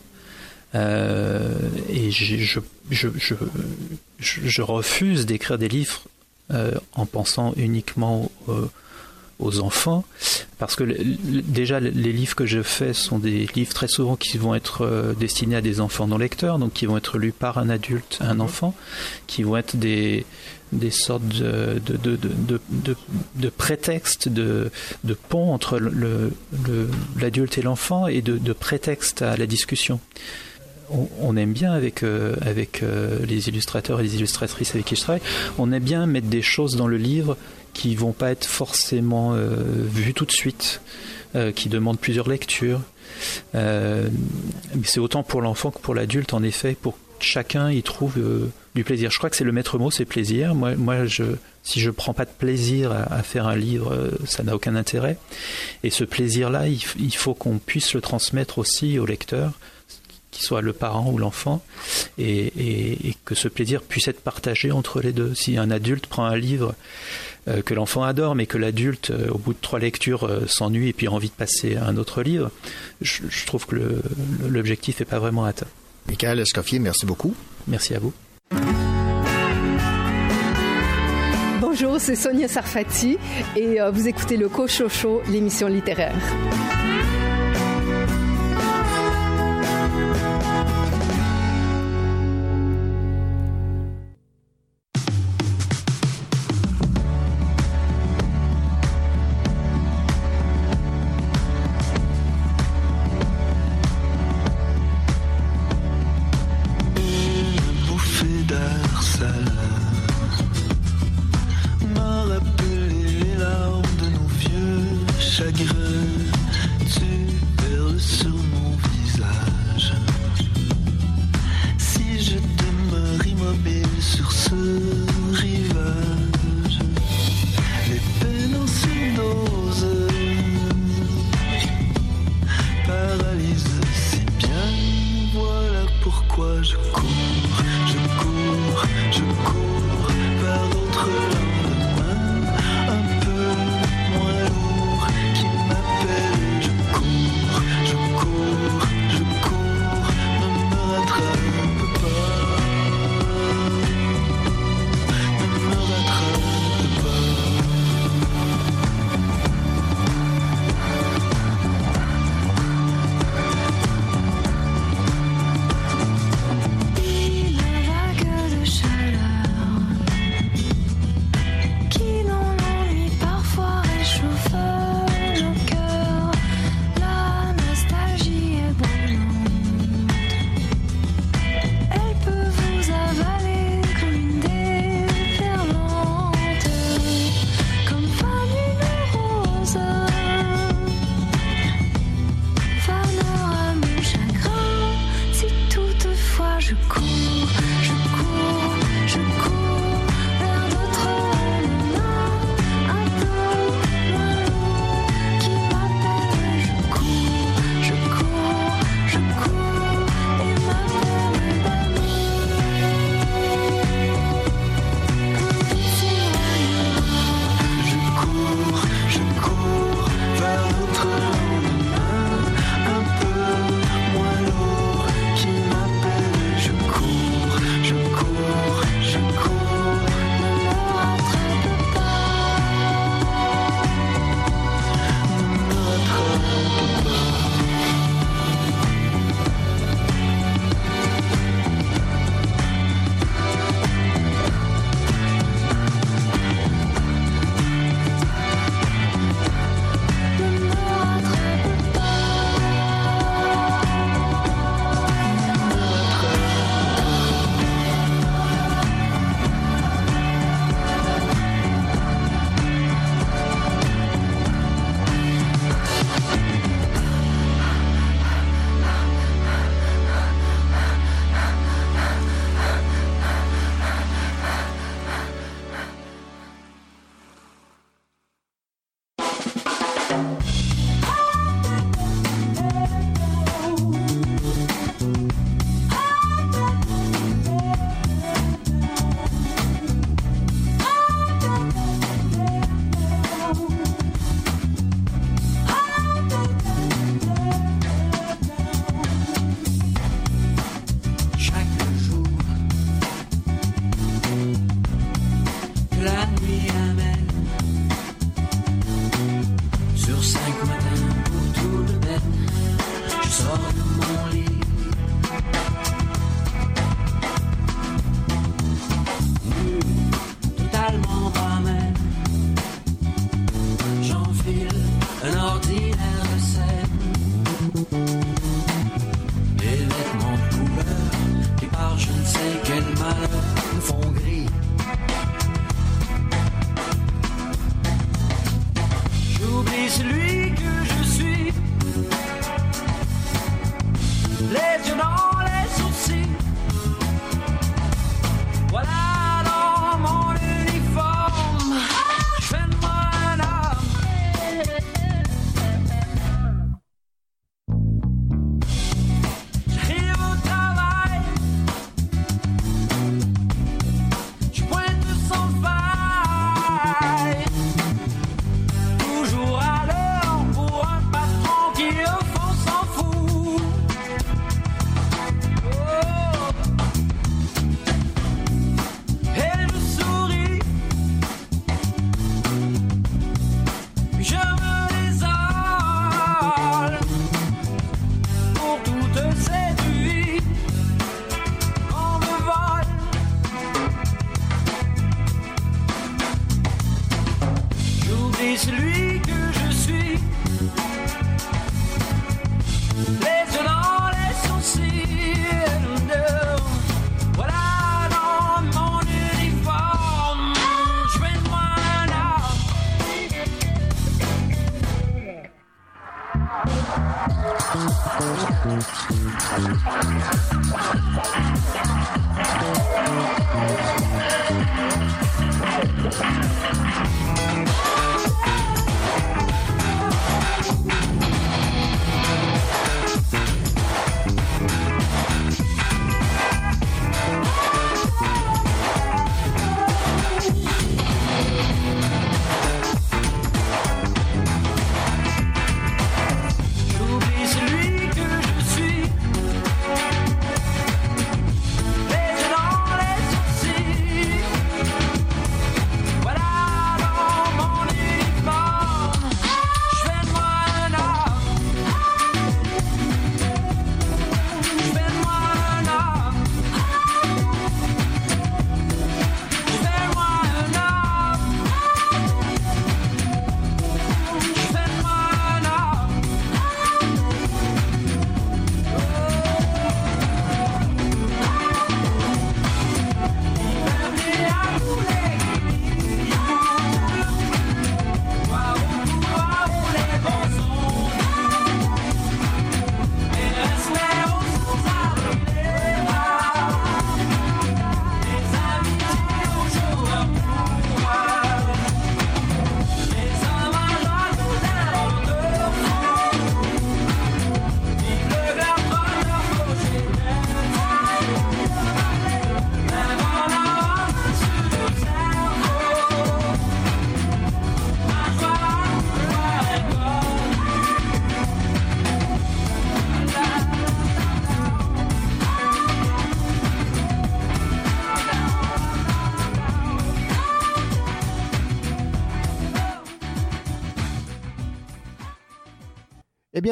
Euh, et je, refuse d'écrire des livres euh, en pensant uniquement aux enfants, parce que déjà les livres que je fais sont des livres très souvent qui vont être destinés à des enfants non lecteurs, donc qui vont être lus par un adulte, un enfant, qui vont être des, des sortes de, de, de, de, de prétextes, de, de pont entre l'adulte le, et l'enfant et de, de prétexte à la discussion. On, aime bien avec, euh, avec euh, les illustrateurs et les illustratrices avec qui je travaille, on aime bien mettre des choses dans le livre qui vont pas être forcément euh, vues tout de suite, qui demandent plusieurs lectures. mais c'est autant pour l'enfant que pour l'adulte, en effet, pour chacun y trouve euh, du plaisir. Je crois que c'est le maître mot, c'est plaisir. Moi, moi je, si je prends pas de plaisir à, faire un livre, euh, ça n'a aucun intérêt. Et ce plaisir-là, il, faut qu'on puisse le transmettre aussi au lecteur, qu'il soit le parent ou l'enfant, et, que ce plaisir puisse être partagé entre les deux. Si un adulte prend un livre euh, que l'enfant adore, mais que l'adulte, au bout de trois lectures, s'ennuie et puis a envie de passer à un autre livre, je, je trouve que l'objectif n'est pas vraiment atteint. Michael Escoffier, merci beaucoup. Merci à vous. Bonjour, c'est Sonia Sarfati et euh, vous écoutez le Cochocho, l'émission littéraire.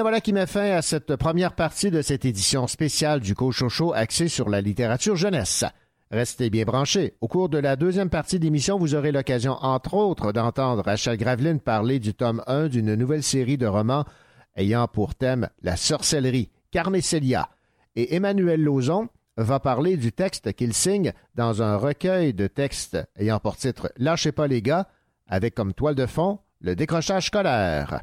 Voilà qui met fin à cette première partie de cette édition spéciale du Cochocho axée sur la littérature jeunesse. Restez bien branchés. Au cours de la deuxième partie d'émission, vous aurez l'occasion, entre autres, d'entendre Rachel Graveline parler du tome 1 d'une nouvelle série de romans ayant pour thème la sorcellerie, Carneselia. Et Emmanuel Lauzon va parler du texte qu'il signe dans un recueil de textes ayant pour titre Lâchez pas les gars, avec comme toile de fond le décrochage scolaire.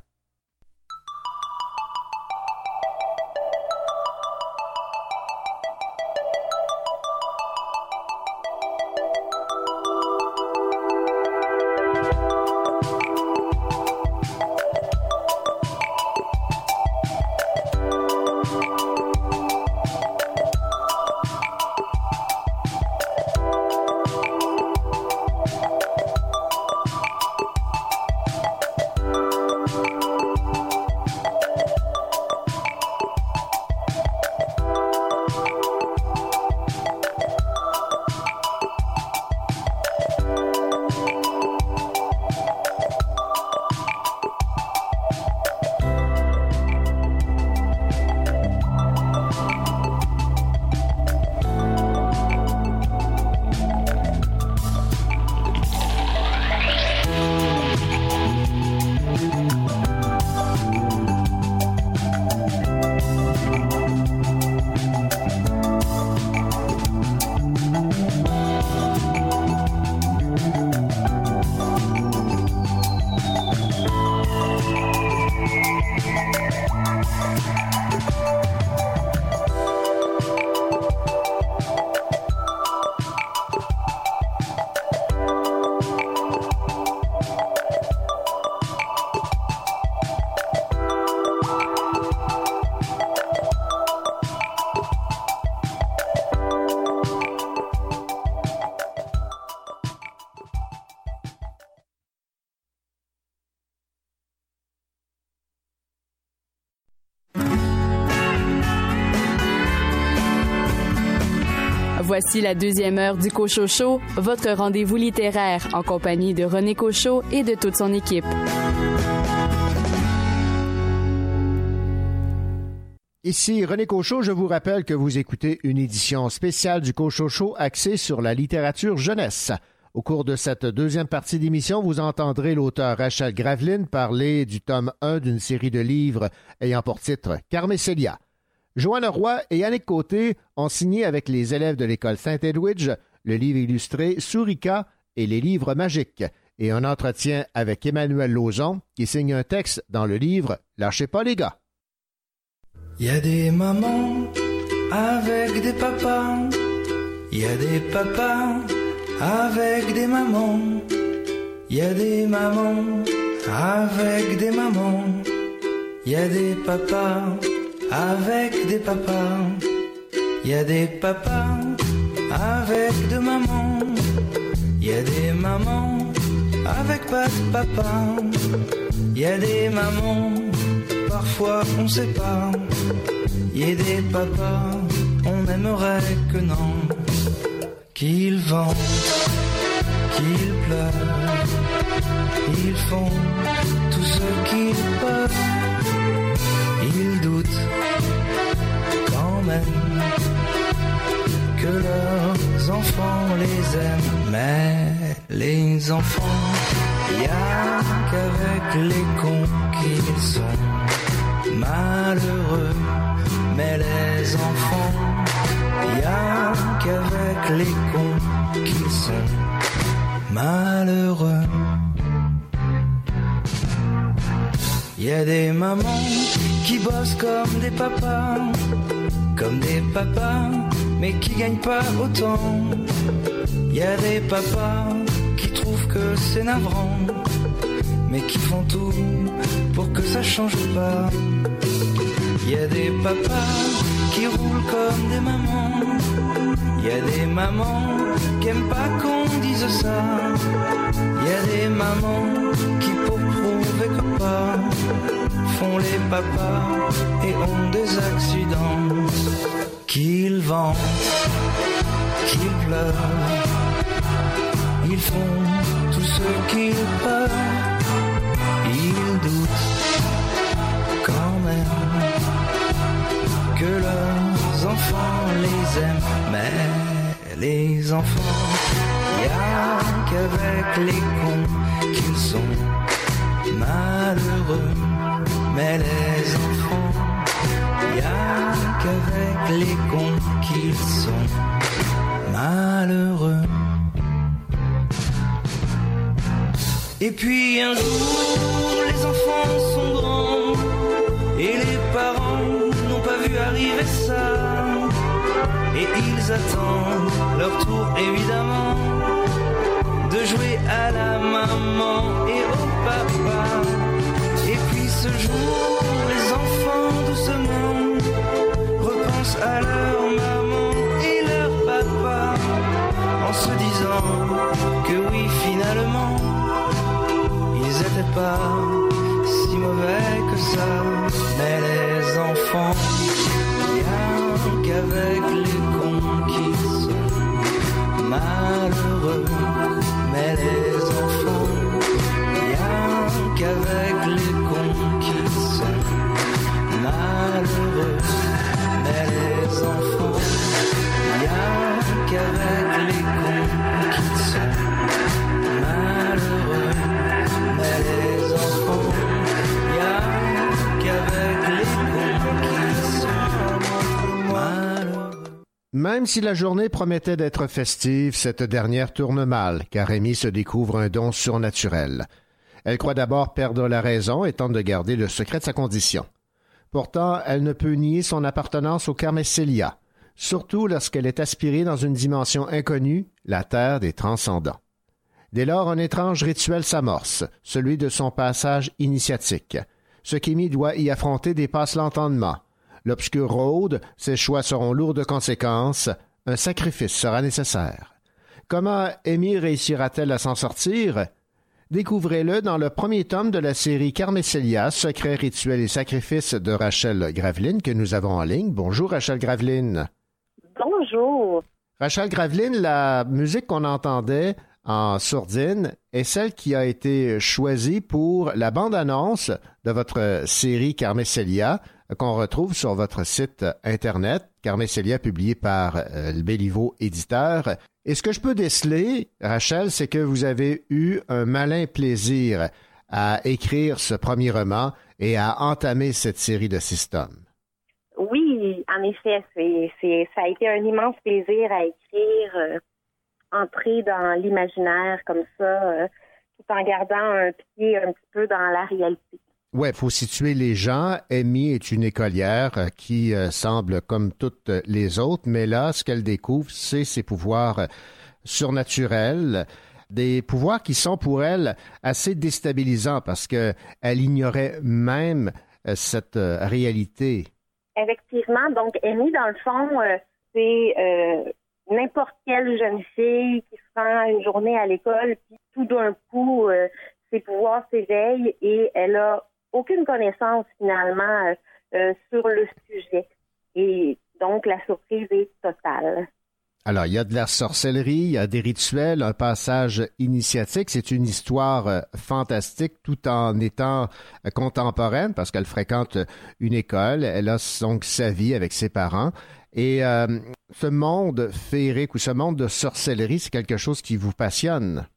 Voici la deuxième heure du Cochocho, votre rendez-vous littéraire en compagnie de René Cochot et de toute son équipe. Ici René Cochot, je vous rappelle que vous écoutez une édition spéciale du Cochocho axée sur la littérature jeunesse. Au cours de cette deuxième partie d'émission, vous entendrez l'auteur Rachel Graveline parler du tome 1 d'une série de livres ayant pour titre Carmesselia. Joanne Roy et Yannick Côté ont signé avec les élèves de l'école Saint-Edwidge le livre illustré Sourica et les livres magiques et un entretien avec Emmanuel Lauzon qui signe un texte dans le livre Lâchez pas les gars. Il y a des mamans avec des papas, il y a des papas avec des mamans, il y a des papas avec des papas. Il y a des papas avec deux mamans. Il y a des mamans avec pas de papa. Il y a des mamans, parfois on sait pas. Il y a des papas, on aimerait que non. Qu'ils vendent, qu'ils pleurent. Ils font tout ce qu'ils peuvent. Quand même que leurs enfants les aiment. Mais les enfants, y a qu'avec les cons qu'ils sont malheureux. Mais les enfants, y a qu'avec les cons qu'ils sont malheureux. Y a des mamans qui bossent comme des papas, comme des papas, mais qui gagnent pas autant. Y a des papas qui trouvent que c'est navrant, mais qui font tout pour que ça change pas. Y a des papas qui roulent comme des mamans. Y a des mamans qui aiment pas qu'on dise ça. Y a des mamans font les papas et ont des accidents. Qu'ils vendent, qu'ils pleurent, ils font tout ce qu'ils peuvent. Ils doutent quand même que leurs enfants les aiment, mais les enfants, y a qu'avec les cons qu'ils sont malheureux, mais les enfants, y a qu'avec les cons qu'ils sont malheureux. Et puis un jour, les enfants sont grands et les parents n'ont pas vu arriver ça. Et ils attendent leur tour évidemment de jouer à la maman et au Et puis ce jour, les enfants doucement repensent à leur maman et leur papa en se disant que oui finalement ils étaient pas si mauvais que ça. Mais les enfants, rien qu'avec les cons qui sont malheureux. Mais les enfants, qu'avec les cons qui sont malheureux. Mais les enfants, rien qu'avec les cons qui sont malheureux. Mais les enfants, y'a qu'avec les cons qui sont malheureux. Même si la journée promettait d'être festive, cette dernière tourne mal, car Amy se découvre un don surnaturel. Elle croit d'abord perdre la raison et tente de garder le secret de sa condition. Pourtant, elle ne peut nier son appartenance au Carmessélia, surtout lorsqu'elle est aspirée dans une dimension inconnue, la terre des transcendants. Dès lors, un étrange rituel s'amorce, celui de son passage initiatique. Ce qu'Amy doit y affronter dépasse l'entendement. L'obscur rôde, ses choix seront lourds de conséquences, un sacrifice sera nécessaire. Comment Amy réussira-t-elle à s'en sortir? Découvrez-le dans le premier tome de la série Carmesselia, Secrets, rituels et sacrifices de Rachel Graveline que nous avons en ligne. Bonjour Rachel Graveline. Bonjour. Rachel Graveline, la musique qu'on entendait en sourdine est celle qui a été choisie pour la bande-annonce de votre série Carmesselia qu'on retrouve sur votre site internet Carmesselia publié par euh, le Béliveau éditeur. Et ce que je peux déceler, Rachel, c'est que vous avez eu un malin plaisir à écrire ce premier roman et à entamer cette série de six tomes. Oui, en effet, ça a été un immense plaisir à écrire. Euh, entrer dans l'imaginaire comme ça, euh, tout en gardant un pied un petit peu dans la réalité. Oui, il faut situer les gens. Amy est une écolière euh, qui euh, semble comme toutes les autres, mais là, ce qu'elle découvre, c'est ses pouvoirs surnaturels, des pouvoirs qui sont pour elle assez déstabilisants parce qu'elle ignorait même cette réalité. Effectivement, donc Amy, dans le fond, c'est n'importe quelle jeune fille qui se rend une journée à l'école, puis tout d'un coup, euh, ses pouvoirs s'éveillent et elle a aucune connaissance finalement euh, euh, sur le sujet. Et donc, la surprise est totale. Alors, il y a de la sorcellerie, il y a des rituels, un passage initiatique. C'est une histoire fantastique tout en étant contemporaine parce qu'elle fréquente une école. Elle a donc sa vie avec ses parents. Et euh, ce monde féerique ou ce monde de sorcellerie, c'est quelque chose qui vous passionne?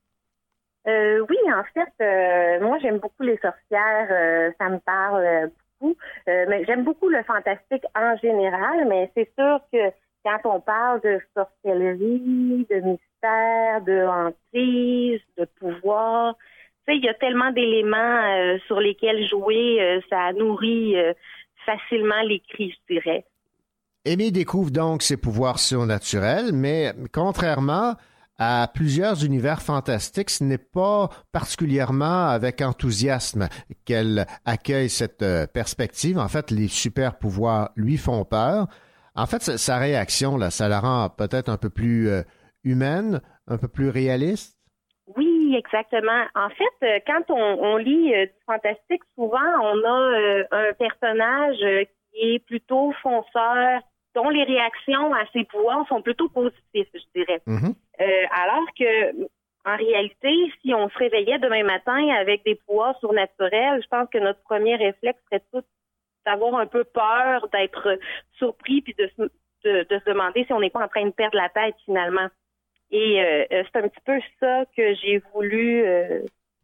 Euh, oui, en fait, euh, moi j'aime beaucoup les sorcières, ça me parle beaucoup. mais j'aime beaucoup le fantastique en général, mais c'est sûr que quand on parle de sorcellerie, de mystère, de hantise, de pouvoir, tu sais, il y a tellement d'éléments sur lesquels jouer, ça nourrit facilement l'écrit, je dirais. Amy découvre donc ses pouvoirs surnaturels, mais contrairement à plusieurs univers fantastiques, ce n'est pas particulièrement avec enthousiasme qu'elle accueille cette euh, perspective. En fait, les super pouvoirs lui font peur. En fait, sa réaction, là, ça la rend peut-être un peu plus euh, humaine, un peu plus réaliste. Oui, exactement. En fait, euh, quand on, lit du fantastique, souvent on a un personnage qui est plutôt fonceur, dont les réactions à ces pouvoirs sont plutôt positives, je dirais. Mhm. Euh, alors que, en réalité, si on se réveillait demain matin avec des pouvoirs surnaturels, je pense que notre premier réflexe serait tout d'avoir un peu peur, d'être surpris, puis de, se demander si on n'est pas en train de perdre la tête finalement. Et euh, euh, c'est un petit peu ça que j'ai voulu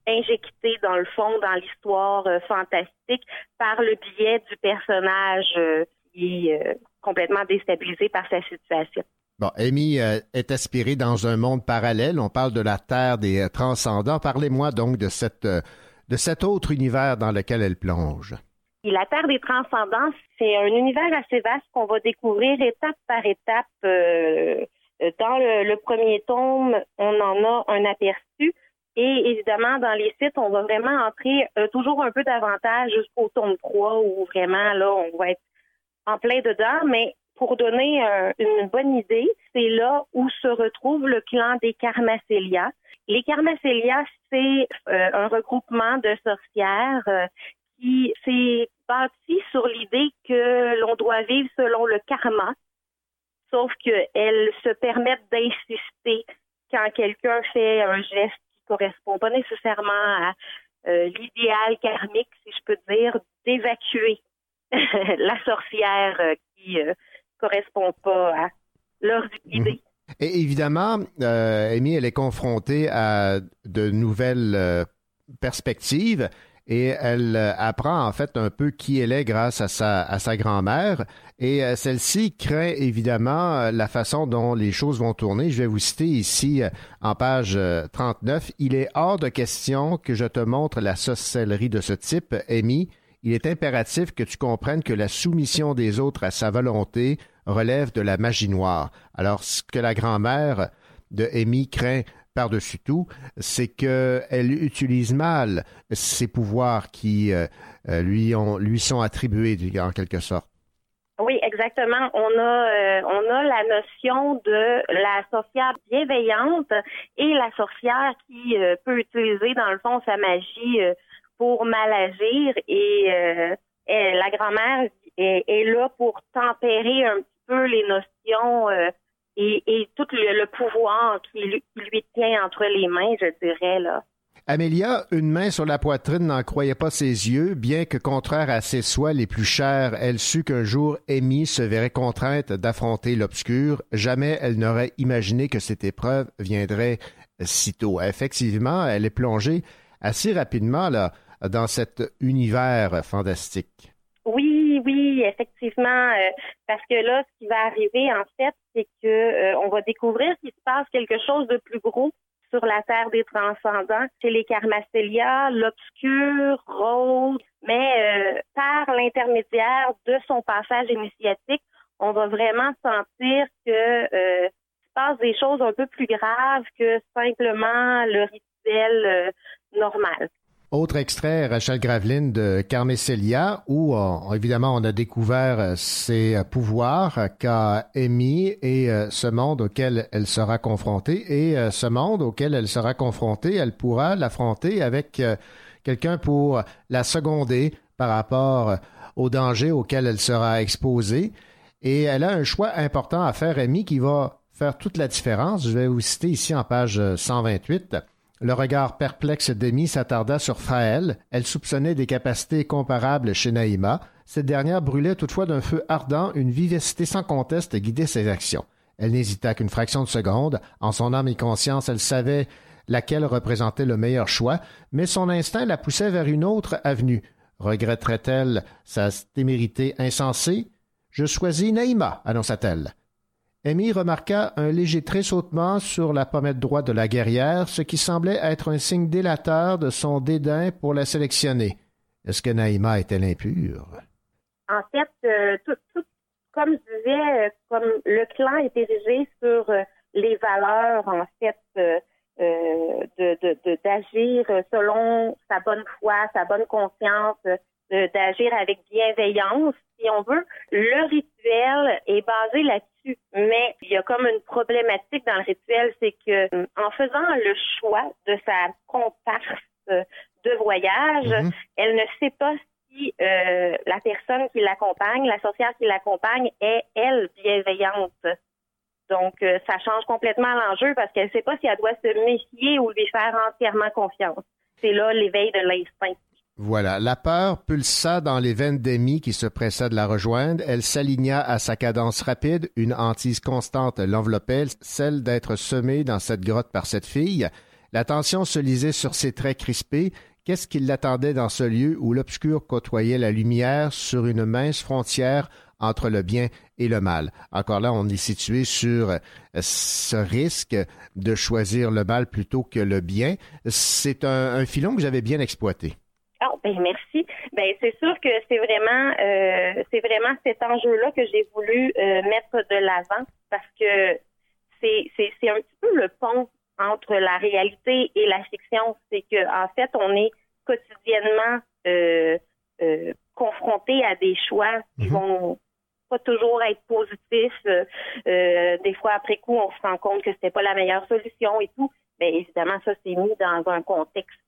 injecter dans le fond, dans l'histoire fantastique, par le biais du personnage qui complètement déstabilisé par sa situation. Bon, Amy euh, est aspirée dans un monde parallèle. On parle de la Terre des euh, transcendants. Parlez-moi donc de, cette, euh, de cet autre univers dans lequel elle plonge. la Terre des transcendants, c'est un univers assez vaste qu'on va découvrir étape par étape. dans le, premier tome, on en a un aperçu. Et évidemment, dans les sites, on va vraiment entrer toujours un peu davantage jusqu'au tome 3 où vraiment, là, on va être en plein dedans, mais pour donner une bonne idée, c'est là où se retrouve le clan des Carmacélia. Les Carmacélia, c'est euh, un regroupement de sorcières euh, qui s'est bâti sur l'idée que l'on doit vivre selon le karma, sauf qu'elles se permettent d'insister quand quelqu'un fait un geste qui correspond pas nécessairement à euh, l'idéal karmique, si je peux dire, d'évacuer la sorcière euh, qui ne euh, correspond pas à leur idée. Et évidemment, euh, Amy, elle est confrontée à de nouvelles perspectives et elle apprend en fait un peu qui elle est grâce à sa, à sa grand-mère. Et celle-ci craint évidemment la façon dont les choses vont tourner. Je vais vous citer ici en page 39. Il est hors de question que je te montre la sorcellerie de ce type, Amy. Il est impératif que tu comprennes que la soumission des autres à sa volonté relève de la magie noire. Alors, ce que la grand-mère de Amy craint par-dessus tout, c'est qu'elle utilise mal ses pouvoirs qui euh, euh, lui, ont, lui sont attribués en quelque sorte. Oui, exactement. Euh, on a la notion de la sorcière bienveillante et la sorcière qui peut utiliser dans le fond sa magie pour mal agir et, la grand-mère est, là pour tempérer un petit peu les notions et, tout le, pouvoir qui lui, tient entre les mains, je dirais, là. Amélia, une main sur la poitrine, n'en croyait pas ses yeux, bien que contraire à ses soins les plus chers, elle sut qu'un jour Amy se verrait contrainte d'affronter l'obscur. Jamais elle n'aurait imaginé que cette épreuve viendrait si tôt. Effectivement, elle est plongée assez rapidement là, dans cet univers fantastique. Oui, oui, effectivement, euh, parce que là, ce qui va arriver en fait, c'est que euh, on va découvrir qu'il se passe quelque chose de plus gros sur la terre des transcendants. C'est les Carmacélia, l'obscur, Rose, mais euh, par l'intermédiaire de son passage initiatique, on va vraiment sentir que se passe des choses un peu plus graves que simplement le rituel normal. Autre extrait, Rachel Graveline de Carmesselia, où évidemment on a découvert euh, ses euh, pouvoirs qu'a émis et euh, ce monde auquel elle sera confrontée. Et ce monde auquel elle sera confrontée, elle pourra l'affronter avec quelqu'un pour la seconder par rapport au danger auquel elle sera exposée. Et elle a un choix important à faire, Amy, qui va faire toute la différence. Je vais vous citer ici en page 128. Le regard perplexe d'Amy s'attarda sur Faël. Elle soupçonnait des capacités comparables chez Naïma. Cette dernière brûlait toutefois d'un feu ardent, une vivacité sans conteste guidait ses actions. Elle n'hésita qu'une fraction de seconde. En son âme et conscience, elle savait laquelle représentait le meilleur choix, mais son instinct la poussait vers une autre avenue. Regretterait-elle sa témérité insensée? Je choisis Naïma, annonça-t-elle. Amy remarqua un léger tressautement sur la pommette droite de la guerrière, ce qui semblait être un signe délateur de son dédain pour la sélectionner. Est-ce que Naïma était impure? En fait, euh, tout, comme je disais, euh, comme le clan est érigé sur euh, les valeurs, en fait, de, d'agir selon sa bonne foi, sa bonne conscience, d'agir avec bienveillance, si on veut. Le rituel est basé là-dessus, mais il y a comme une problématique dans le rituel, c'est que en faisant le choix de sa comparse de voyage, mm-hmm. elle ne sait pas si euh, la personne qui l'accompagne, la sorcière qui l'accompagne, est elle bienveillante. Donc, euh, ça change complètement l'enjeu parce qu'elle ne sait pas si elle doit se méfier ou lui faire entièrement confiance. C'est là l'éveil de l'instinct. Voilà, la peur pulsa dans les veines d'Amy qui se pressa de la rejoindre. Elle s'aligna à sa cadence rapide, une hantise constante l'enveloppait, celle d'être semée dans cette grotte par cette fille. La tension se lisait sur ses traits crispés. Qu'est-ce qui l'attendait dans ce lieu où l'obscur côtoyait la lumière sur une mince frontière entre le bien et le mal? Encore là, on est situé sur ce risque de choisir le mal plutôt que le bien. C'est un filon que j'avais bien exploité. Oh, ben merci. Ben c'est sûr que c'est vraiment euh, c'est vraiment cet enjeu-là que j'ai voulu euh, mettre de l'avant parce que c'est, c'est, c'est un petit peu le pont entre la réalité et la fiction. C'est que en fait, on est quotidiennement euh, euh confronté à des choix qui mhm. vont pas toujours être positifs. Euh, des fois, après coup, on se rend compte que c'était pas la meilleure solution et tout. Mais ben, évidemment, ça c'est mis dans un contexte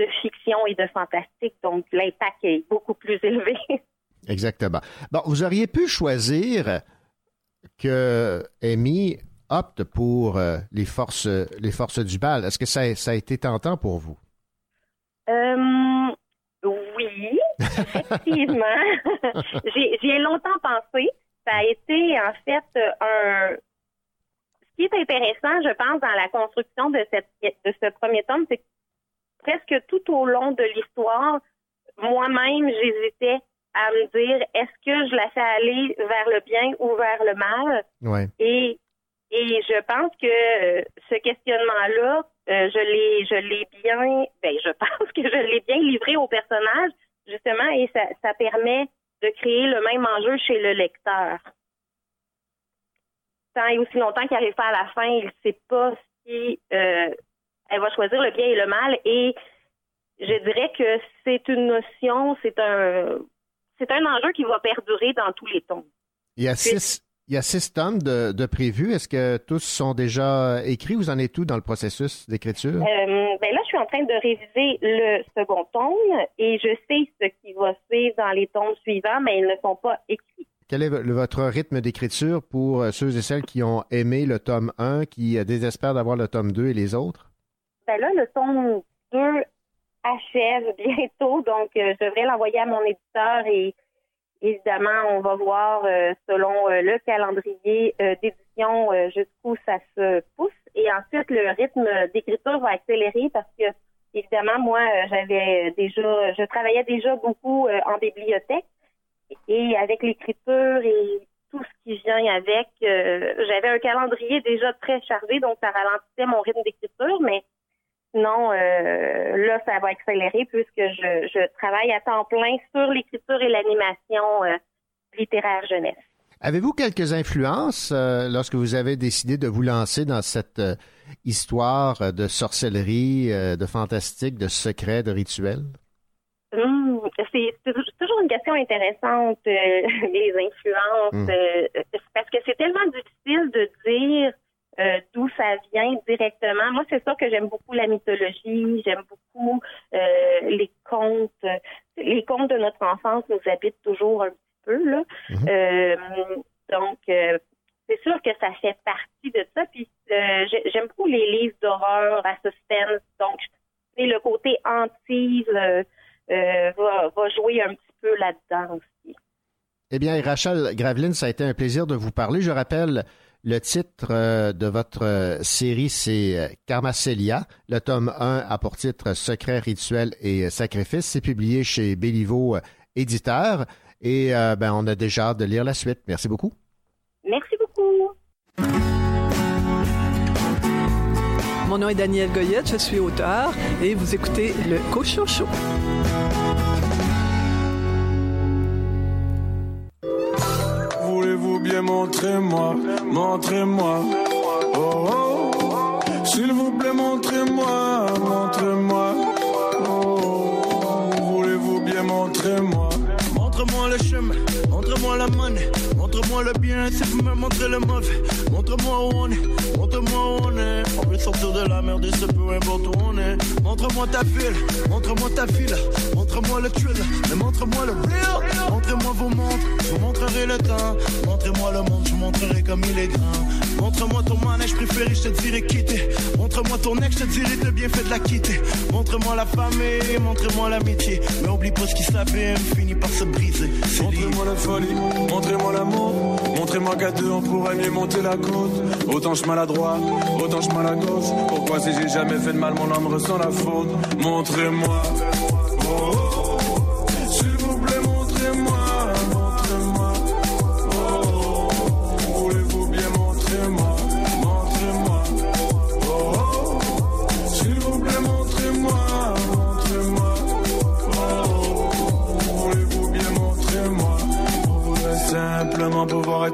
de fiction et de fantastique, donc l'impact est beaucoup plus élevé. Exactement. Bon, vous auriez pu choisir que Amy opte pour euh, les forces les forces du bal. Est-ce que ça, ça, a été tentant pour vous? Euh, oui, effectivement. J'y ai longtemps pensé. Ça a été en fait un. Ce qui est intéressant, je pense, dans la construction de, cette, de ce premier tome, c'est presque tout au long de l'histoire, moi-même, j'hésitais à me dire est-ce que je la fais aller vers le bien ou vers le mal? Ouais. et et je pense que euh, ce questionnement-là, euh, je l'ai je l'ai bien ben je pense que je l'ai bien livré au personnage. justement, et ça, ça permet de créer le même enjeu chez le lecteur. Tant et aussi longtemps qu'il n'arrive pas à la fin, il ne sait pas si euh, elle va choisir le bien et le mal. Et je dirais que c'est une notion, c'est un, c'est un enjeu qui va perdurer dans tous les tons. Il y a six, il y a six tomes de, de prévus. Est-ce que tous sont déjà écrits? Vous en êtes tout dans le processus d'écriture? Euh, ben là, je suis en train de réviser le second tome et je sais ce qui va suivre dans les tomes suivants, mais ils ne sont pas écrits. Quel est votre rythme d'écriture pour euh, ceux et celles qui ont aimé le tome 1, qui euh, désespèrent d'avoir le tome 2 et les autres? Là, le tome 2 achève bientôt, donc euh, je devrais l'envoyer à mon éditeur et évidemment, on va voir euh, selon euh, le calendrier d'édition jusqu'où ça se pousse. Et ensuite, le rythme d'écriture va accélérer parce que, évidemment, moi, j'avais déjà, je travaillais déjà beaucoup en bibliothèque et avec l'écriture et tout ce qui vient avec, j'avais un calendrier déjà très chargé, donc ça ralentissait mon rythme d'écriture, mais sinon, euh, là, ça va accélérer puisque je, je travaille à temps plein sur l'écriture et l'animation euh, littéraire jeunesse. Avez-vous quelques influences euh, lorsque vous avez décidé de vous lancer dans cette histoire de sorcellerie, de fantastique, de secret, de rituel? Hum, c'est toujours une question intéressante, les influences, Hum. parce que c'est tellement difficile de dire euh, d'où ça vient directement. Moi, c'est sûr que j'aime beaucoup la mythologie, j'aime beaucoup euh, les contes. Les contes de notre enfance nous habitent toujours un petit peu, là. Euh, donc, c'est sûr que ça fait partie de ça. Puis, j'ai- j'aime beaucoup les livres d'horreur à suspense. Donc, c'est le côté hantise va, va jouer un petit peu là-dedans aussi. Eh bien, Rachel Graveline, ça a été un plaisir de vous parler. Je rappelle le titre euh, de votre euh, série, c'est euh, Karmacelia. Le tome 1 a pour titre Secret, rituel et euh, sacrifice. C'est publié chez Béliveau euh, Éditeur. Et euh, ben, on a déjà hâte de lire la suite. Merci beaucoup. Merci beaucoup. Mon nom est Daniel Goyette, je suis auteur et vous écoutez le Cochon Show. Bien montrer-moi, montrez-moi. Oh, oh. S'il vous plaît, montrez-moi, montrez-moi. Oh, voulez-vous bien montrer-moi? Montre-moi le chemin, montre-moi la monnaie, montre-moi le bien si vous me montrez le mauvais. Montre-moi où on est, montre-moi où on est. On peut sortir de la merde et c'est peu importe où on est. Montre-moi ta ville, montre-moi ta file, montre-moi le thrill, mais montre-moi le real. Montrez-moi vos montres, je vous montrerai le temps. Montrez-moi le monde, je vous montrerai comme il est grand. Montre-moi ton manège préféré, je te dirai quitter. Montre-moi ton ex, je te dirai de bien fait de la quitter. Montre-moi la famille, montrez-moi l'amitié. Mais oublie pas ce qui s'abîme, finit par se briser. Montrez-moi la folie, montrez-moi l'amour. Montrez-moi qu'à deux on pourrait mieux monter la côte. Autant je maladroit, autant je mal à gauche. Pourquoi si j'ai jamais fait de mal, mon âme ressent la faute. Montrez-moi. Oh, oh, oh.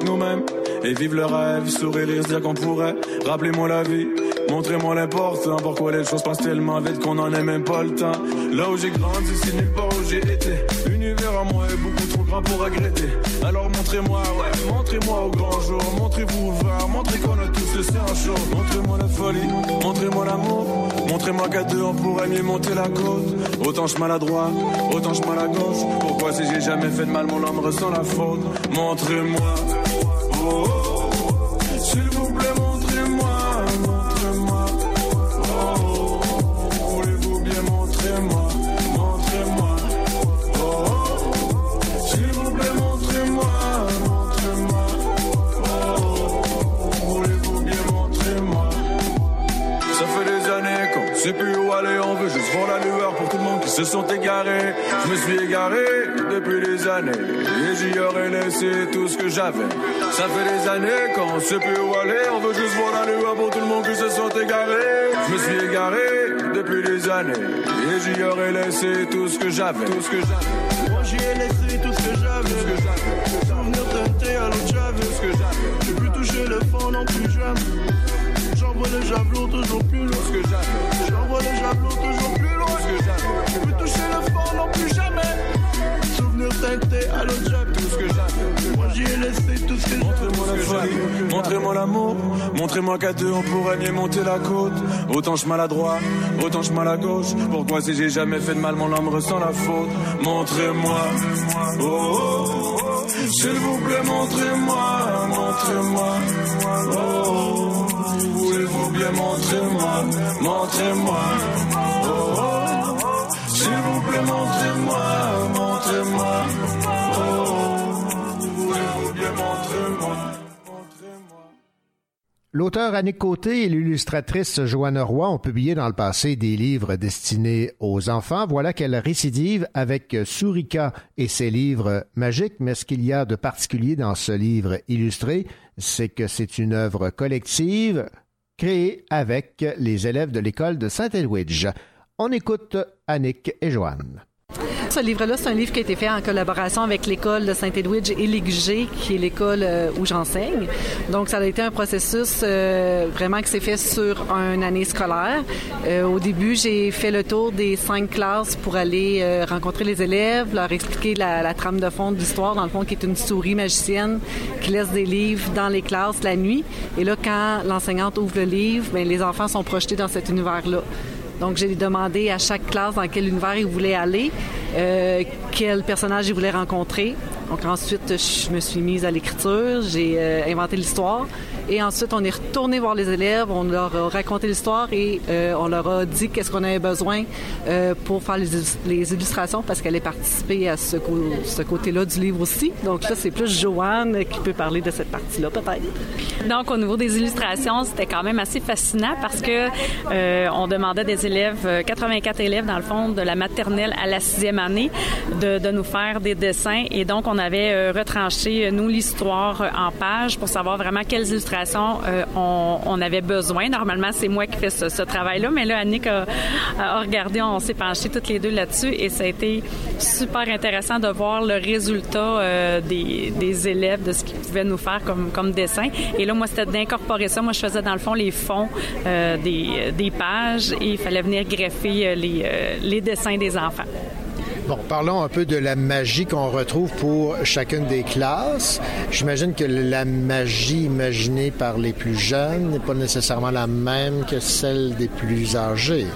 Nous-mêmes et vivre le rêve, sourire et se dire qu'on pourrait. Rappelez-moi la vie, montrez-moi l'important. Pourquoi les choses passent tellement vite qu'on en a même pas le temps. Là où j'ai grandi, c'est nulle part où j'ai été. Pour. Alors montrez-moi, ouais, montrez-moi au grand jour. Montrez-vous ouvert, montrez qu'on a tous le sang chaud. Montrez-moi la folie, montrez-moi l'amour. Montrez-moi qu'à deux on pourrait mieux monter la côte. Autant je maladroit, autant je mal à gauche. Pourquoi si j'ai jamais fait de mal, mon âme ressent la faute. Montrez-moi. Oh, oh, oh. Je me suis égaré depuis des années. Et j'y aurais laissé tout ce que j'avais. Ça fait des années qu'on sait plus où aller. On veut juste voir la lueur pour tout le monde qui se sont égarés. Je me suis égaré depuis des années. Et j'y aurais laissé tout ce que j'avais. Tout ce que j'avais. Moi j'y ai laissé tout ce que j'avais. Tout ce que j'avais. Teinté à l'autre j'avais. Tout ce que j'avais. J'ai plus touché le fond non plus jamais. J'envoie le javelot toujours plus loin. Que j'avais. J'envoie le javelot toujours que j'avais. J'ai plus touché le fond non plus jamais. Souvenir teinté à l'autre. Tout ce que j'avais. Moi j'y ai laissé tout ce que. Montrez-moi la folie. Montrez-moi l'amour. Montrez-moi qu'à deux on pourrait mieux monter la côte. Autant je maladroit, autant je mal à gauche. Pourquoi si j'ai jamais fait de mal, mon âme ressent la faute? Montrez-moi. Oh, oh, oh. S'il vous plaît, montrez-moi. Montrez-moi. Oh, oh. Voulez-vous bien montrez-moi, montrez-moi. Oh, oh. Bien montrez-moi. L'auteur Annick Côté et l'illustratrice Joanne Roy ont publié dans le passé des livres destinés aux enfants. Voilà qu'elle récidive avec Sourika et ses livres magiques. Mais ce qu'il y a de particulier dans ce livre illustré, c'est que c'est une œuvre collective créée avec les élèves de l'école de Saint-Edwidge. On écoute Annick et Joanne. Ce livre-là, c'est un livre qui a été fait en collaboration avec l'école de Saint-Edwidge et l'IGG, qui est l'école euh, où j'enseigne. Donc, ça a été un processus euh, vraiment qui s'est fait sur une année scolaire. Euh, au début, j'ai fait le tour des cinq classes pour aller euh, rencontrer les élèves, leur expliquer la, la trame de fond de l'histoire, dans le fond, qui est une souris magicienne qui laisse des livres dans les classes la nuit. Et là, quand l'enseignante ouvre le livre, bien, les enfants sont projetés dans cet univers-là. Donc, j'ai demandé à chaque classe dans quel univers ils voulaient aller, euh, quel personnage ils voulaient rencontrer. Donc, ensuite, je me suis mise à l'écriture, j'ai euh, inventé l'histoire. Et ensuite, on est retourné voir les élèves, on leur a raconté l'histoire et euh, on leur a dit qu'est-ce qu'on avait besoin euh, pour faire les, illustrations parce qu'elle est participée à ce, côté-là du livre aussi. Donc là, c'est plus Joanne qui peut parler de cette partie-là, peut-être. Donc, au niveau des illustrations, c'était quand même assez fascinant parce que euh, on demandait des élèves, euh, 84 élèves dans le fond, de la maternelle à la sixième année, de, de nous faire des dessins. Et donc, on avait retranché, nous, l'histoire en pages pour savoir vraiment quelles illustrations euh, on, avait besoin. Normalement, c'est moi qui fais ce, travail-là, mais là, Annick a, regardé, on s'est penchés toutes les deux là-dessus et ça a été super intéressant de voir le résultat euh, des, élèves, de ce qu'ils pouvaient nous faire comme, dessin. Et là, moi, c'était d'incorporer ça. Moi, je faisais dans le fond les fonds euh, des, pages et il fallait venir greffer les dessins des enfants. Bon, parlons un peu de la magie qu'on retrouve pour chacune des classes. J'imagine que la magie imaginée par les plus jeunes n'est pas nécessairement la même que celle des plus âgés.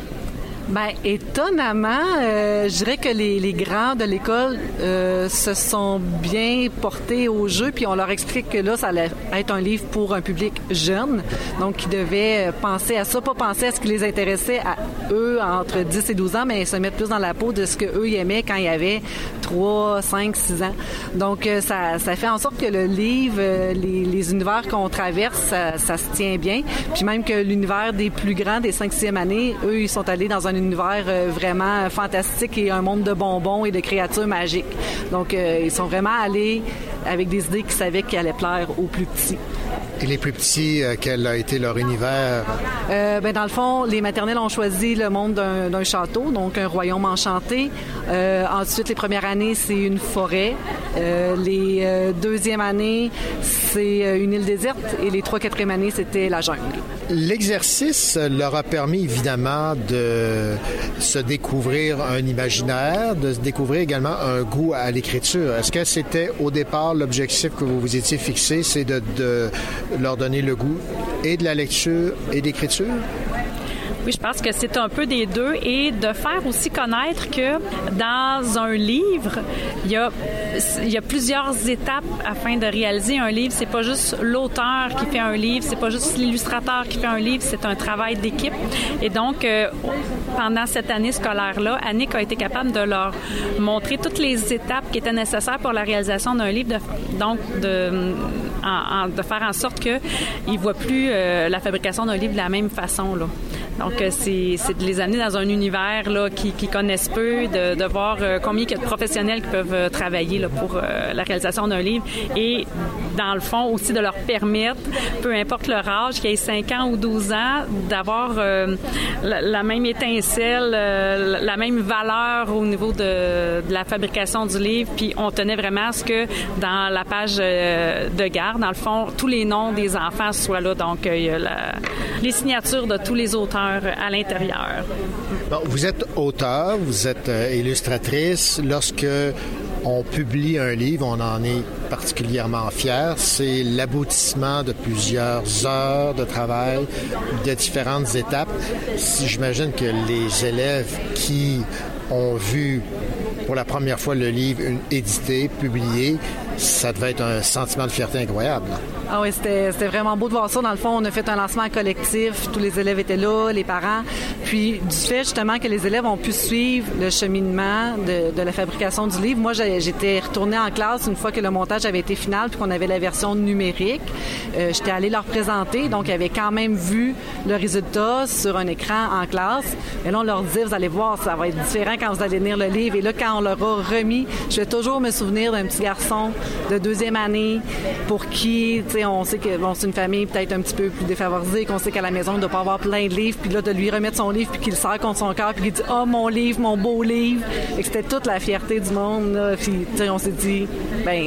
Ben, étonnamment, euh, je dirais que les, grands de l'école euh, se sont bien portés au jeu, puis on leur explique que là, ça allait être un livre pour un public jeune, donc ils devaient penser à ça, pas penser à ce qui les intéressait à eux entre 10 et 12 ans, mais se mettre plus dans la peau de ce que eux ils aimaient quand ils avaient 3, 5, 6 ans. Donc euh, ça, ça fait en sorte que le livre, euh, les, les univers qu'on traverse, ça, ça se tient bien, puis même que l'univers des plus grands, des 5 6e années, eux, ils sont allés dans un univers euh, vraiment fantastique et un monde de bonbons et de créatures magiques. Donc, ils sont vraiment allés avec des idées qu'ils savaient qui allaient plaire aux plus petits. Et les plus petits, euh, quel a été leur univers? Euh, ben, dans le fond, les maternelles ont choisi le monde d'un château, donc un royaume enchanté. Euh, ensuite, les premières années, c'est une forêt. Euh, les deuxièmes années, c'est une île déserte. Et les trois, quatrièmes années, c'était la jungle. L'exercice leur a permis évidemment de se découvrir un imaginaire, de se découvrir également un goût à l'écriture. Est-ce que c'était au départ l'objectif que vous vous étiez fixé, c'est de, leur donner le goût et de la lecture et d'écriture? Je pense que c'est un peu des deux et de faire aussi connaître que dans un livre, il y a, plusieurs étapes afin de réaliser un livre. C'est pas juste l'auteur qui fait un livre, c'est pas juste l'illustrateur qui fait un livre, c'est un travail d'équipe. Et donc, euh, pendant cette année scolaire-là, Annick a été capable de leur montrer toutes les étapes qui étaient nécessaires pour la réalisation d'un livre. De, donc, de faire en sorte qu'ils ne voient plus euh, la fabrication d'un livre de la même façon. Là. Donc, C'est de les amener dans un univers là, qui, connaissent peu, de, voir euh, combien il y a de professionnels qui peuvent euh, travailler pour euh, la réalisation d'un livre et, dans le fond, aussi de leur permettre, peu importe leur âge, qu'ils aient 5 ans ou 12 ans, d'avoir la, même étincelle, la même valeur au niveau de, la fabrication du livre. Puis on tenait vraiment à ce que dans la page de garde, dans le fond, tous les noms des enfants soient là. Donc, il y a les signatures de tous les auteurs à l'intérieur. Vous êtes auteur, vous êtes euh, illustratrice. Lorsque on publie un livre, on en est particulièrement fier. C'est l'aboutissement de plusieurs heures de travail, de différentes étapes. J'imagine que les élèves qui ont vu pour la première fois le livre édité, publié, ça devait être un sentiment de fierté incroyable. Ah oui, c'était vraiment beau de voir ça. Dans le fond, on a fait un lancement collectif. Tous les élèves étaient là, les parents. Puis, du fait justement que les élèves ont pu suivre le cheminement de, la fabrication du livre, moi, j'étais retournée en classe une fois que le montage avait été final puis qu'on avait la version numérique. Euh, j'étais allée leur présenter. Donc, ils avaient quand même vu le résultat sur un écran en classe. Et là, on leur disait, vous allez voir, ça va être différent quand vous allez lire le livre. Et là, quand on leur a remis, je vais toujours me souvenir d'un petit garçon de deuxième année pour qui, tu sais, on sait que c'est une famille peut-être un petit peu plus défavorisée, qu'on sait qu'à la maison, il ne doit pas avoir plein de livres, puis là, de lui remettre son livre, puis qu'il serre contre son cœur, puis qu'il dit « Oh, mon livre, mon beau livre! » Et c'était toute la fierté du monde, là. Puis, tu sais, on s'est dit, ben,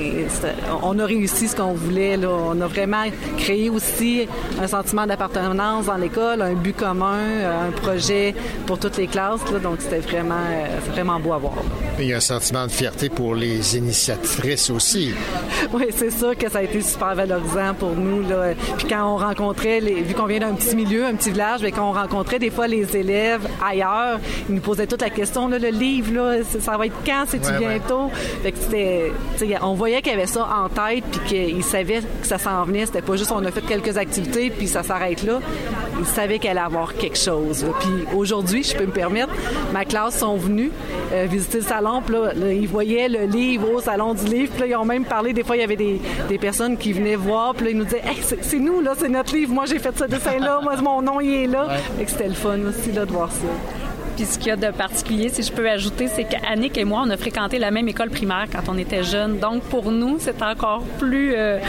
on a réussi ce qu'on voulait, là. On a vraiment créé aussi un sentiment d'appartenance dans l'école, un but commun, un projet pour toutes les classes, là. Donc, c'était vraiment, euh, vraiment beau à voir. Il y a un sentiment de fierté pour les initiatrices aussi. Oui, c'est sûr que ça a été super valorisant pour nous. Là. Puis quand on rencontrait, les, vu qu'on vient d'un petit milieu, un petit village, mais quand on rencontrait des fois les élèves ailleurs, ils nous posaient toute la question, là, le livre, là, ça va être quand, c'est-tu Ouais, ouais. bientôt? Fait que c'était, on voyait qu'il y avait ça en tête, puis qu'ils savaient que ça s'en venait. C'était pas juste on a fait quelques activités, puis ça s'arrête là. Ils savaient qu'elle allait avoir quelque chose. là. Puis aujourd'hui, je peux me permettre, ma classe sont venus euh, visiter le salon, puis là, là, ils voyaient le livre au salon du livre, puis là, ils ont même parlé, des fois, il y avait des, des personnes qui venaient voir, puis là, ils nous disaient, hey, c'est c'est nous, là, c'est notre livre, moi, j'ai fait ce dessin-là, moi, mon nom, il est là. Que c'était le fun aussi, là, de voir ça. Puis ce qu'il y a de particulier, si je peux ajouter, c'est qu'Annick et moi, on a fréquenté la même école primaire quand on était jeunes. Donc pour nous, c'est encore plus euh,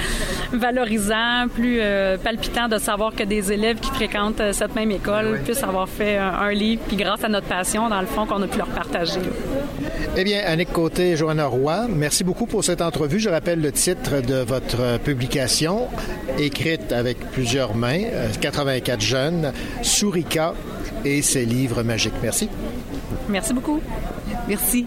valorisant, plus euh, palpitant de savoir que des élèves qui fréquentent euh, cette même école puissent avoir fait un, un livre, puis grâce à notre passion, dans le fond, qu'on a pu leur partager. Eh bien, Annick Côté et Johanna Roy, merci beaucoup pour cette entrevue. Je rappelle le titre de votre publication, écrite avec plusieurs mains, euh, 84 jeunes, Sourika et ses livres magiques. Merci. Merci beaucoup. Merci.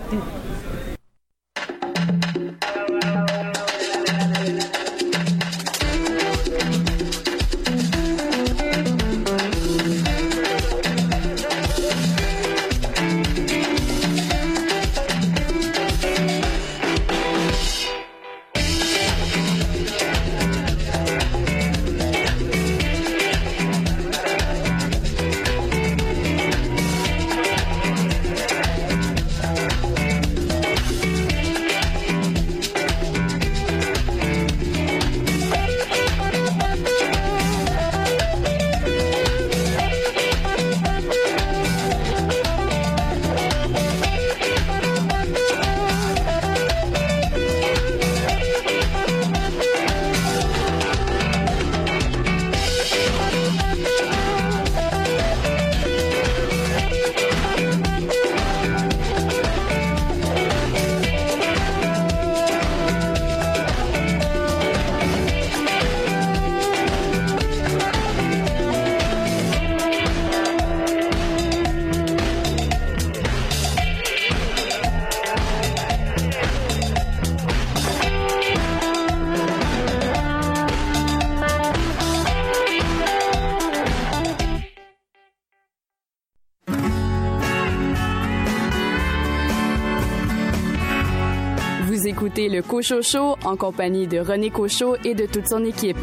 Écoutez le Cochot Show en compagnie de René Cochot et de toute son équipe.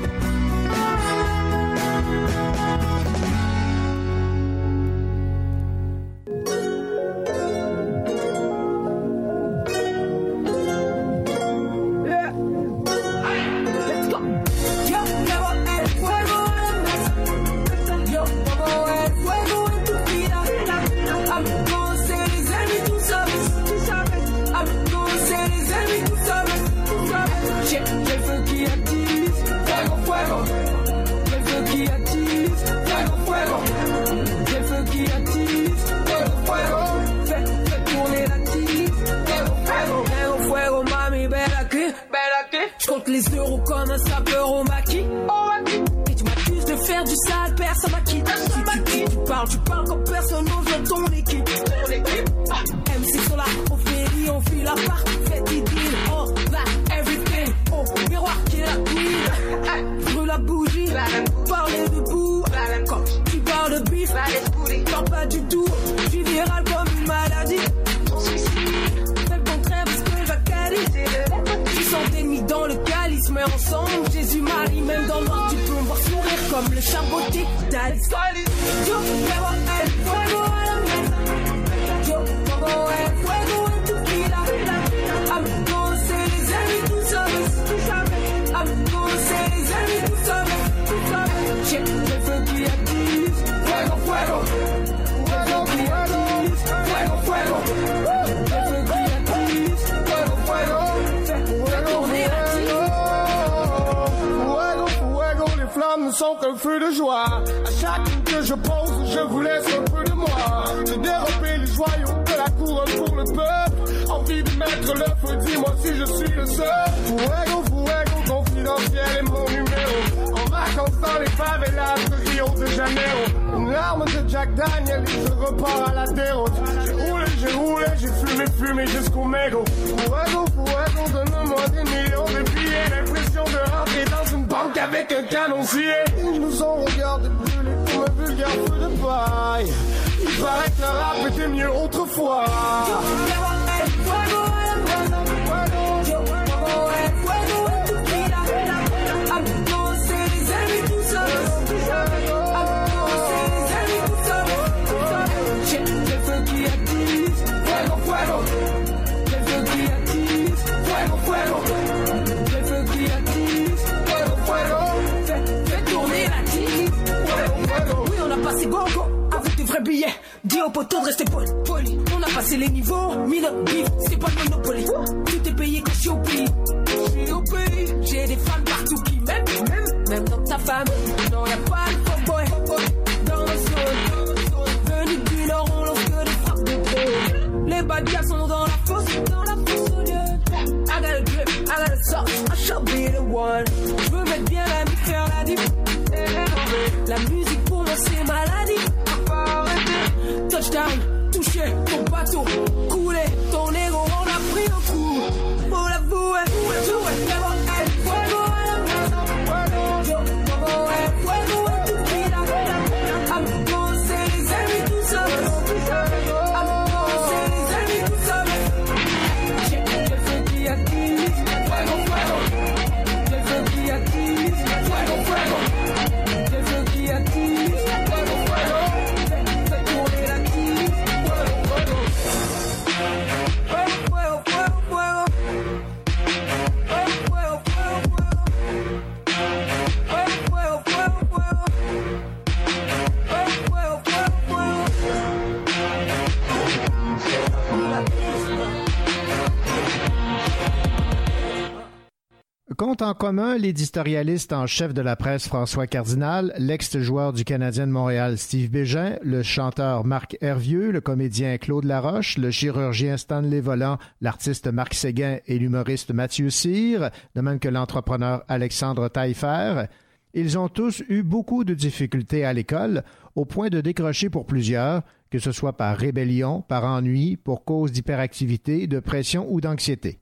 l'éditorialiste en chef de la presse François Cardinal, l'ex-joueur du Canadien de Montréal Steve Bégin, le chanteur Marc Hervieux, le comédien Claude Laroche, le chirurgien Stanley Volant, l'artiste Marc Séguin et l'humoriste Mathieu Cyr, de même que l'entrepreneur Alexandre Taillefer. Ils ont tous eu beaucoup de difficultés à l'école, au point de décrocher pour plusieurs, que ce soit par rébellion, par ennui, pour cause d'hyperactivité, de pression ou d'anxiété.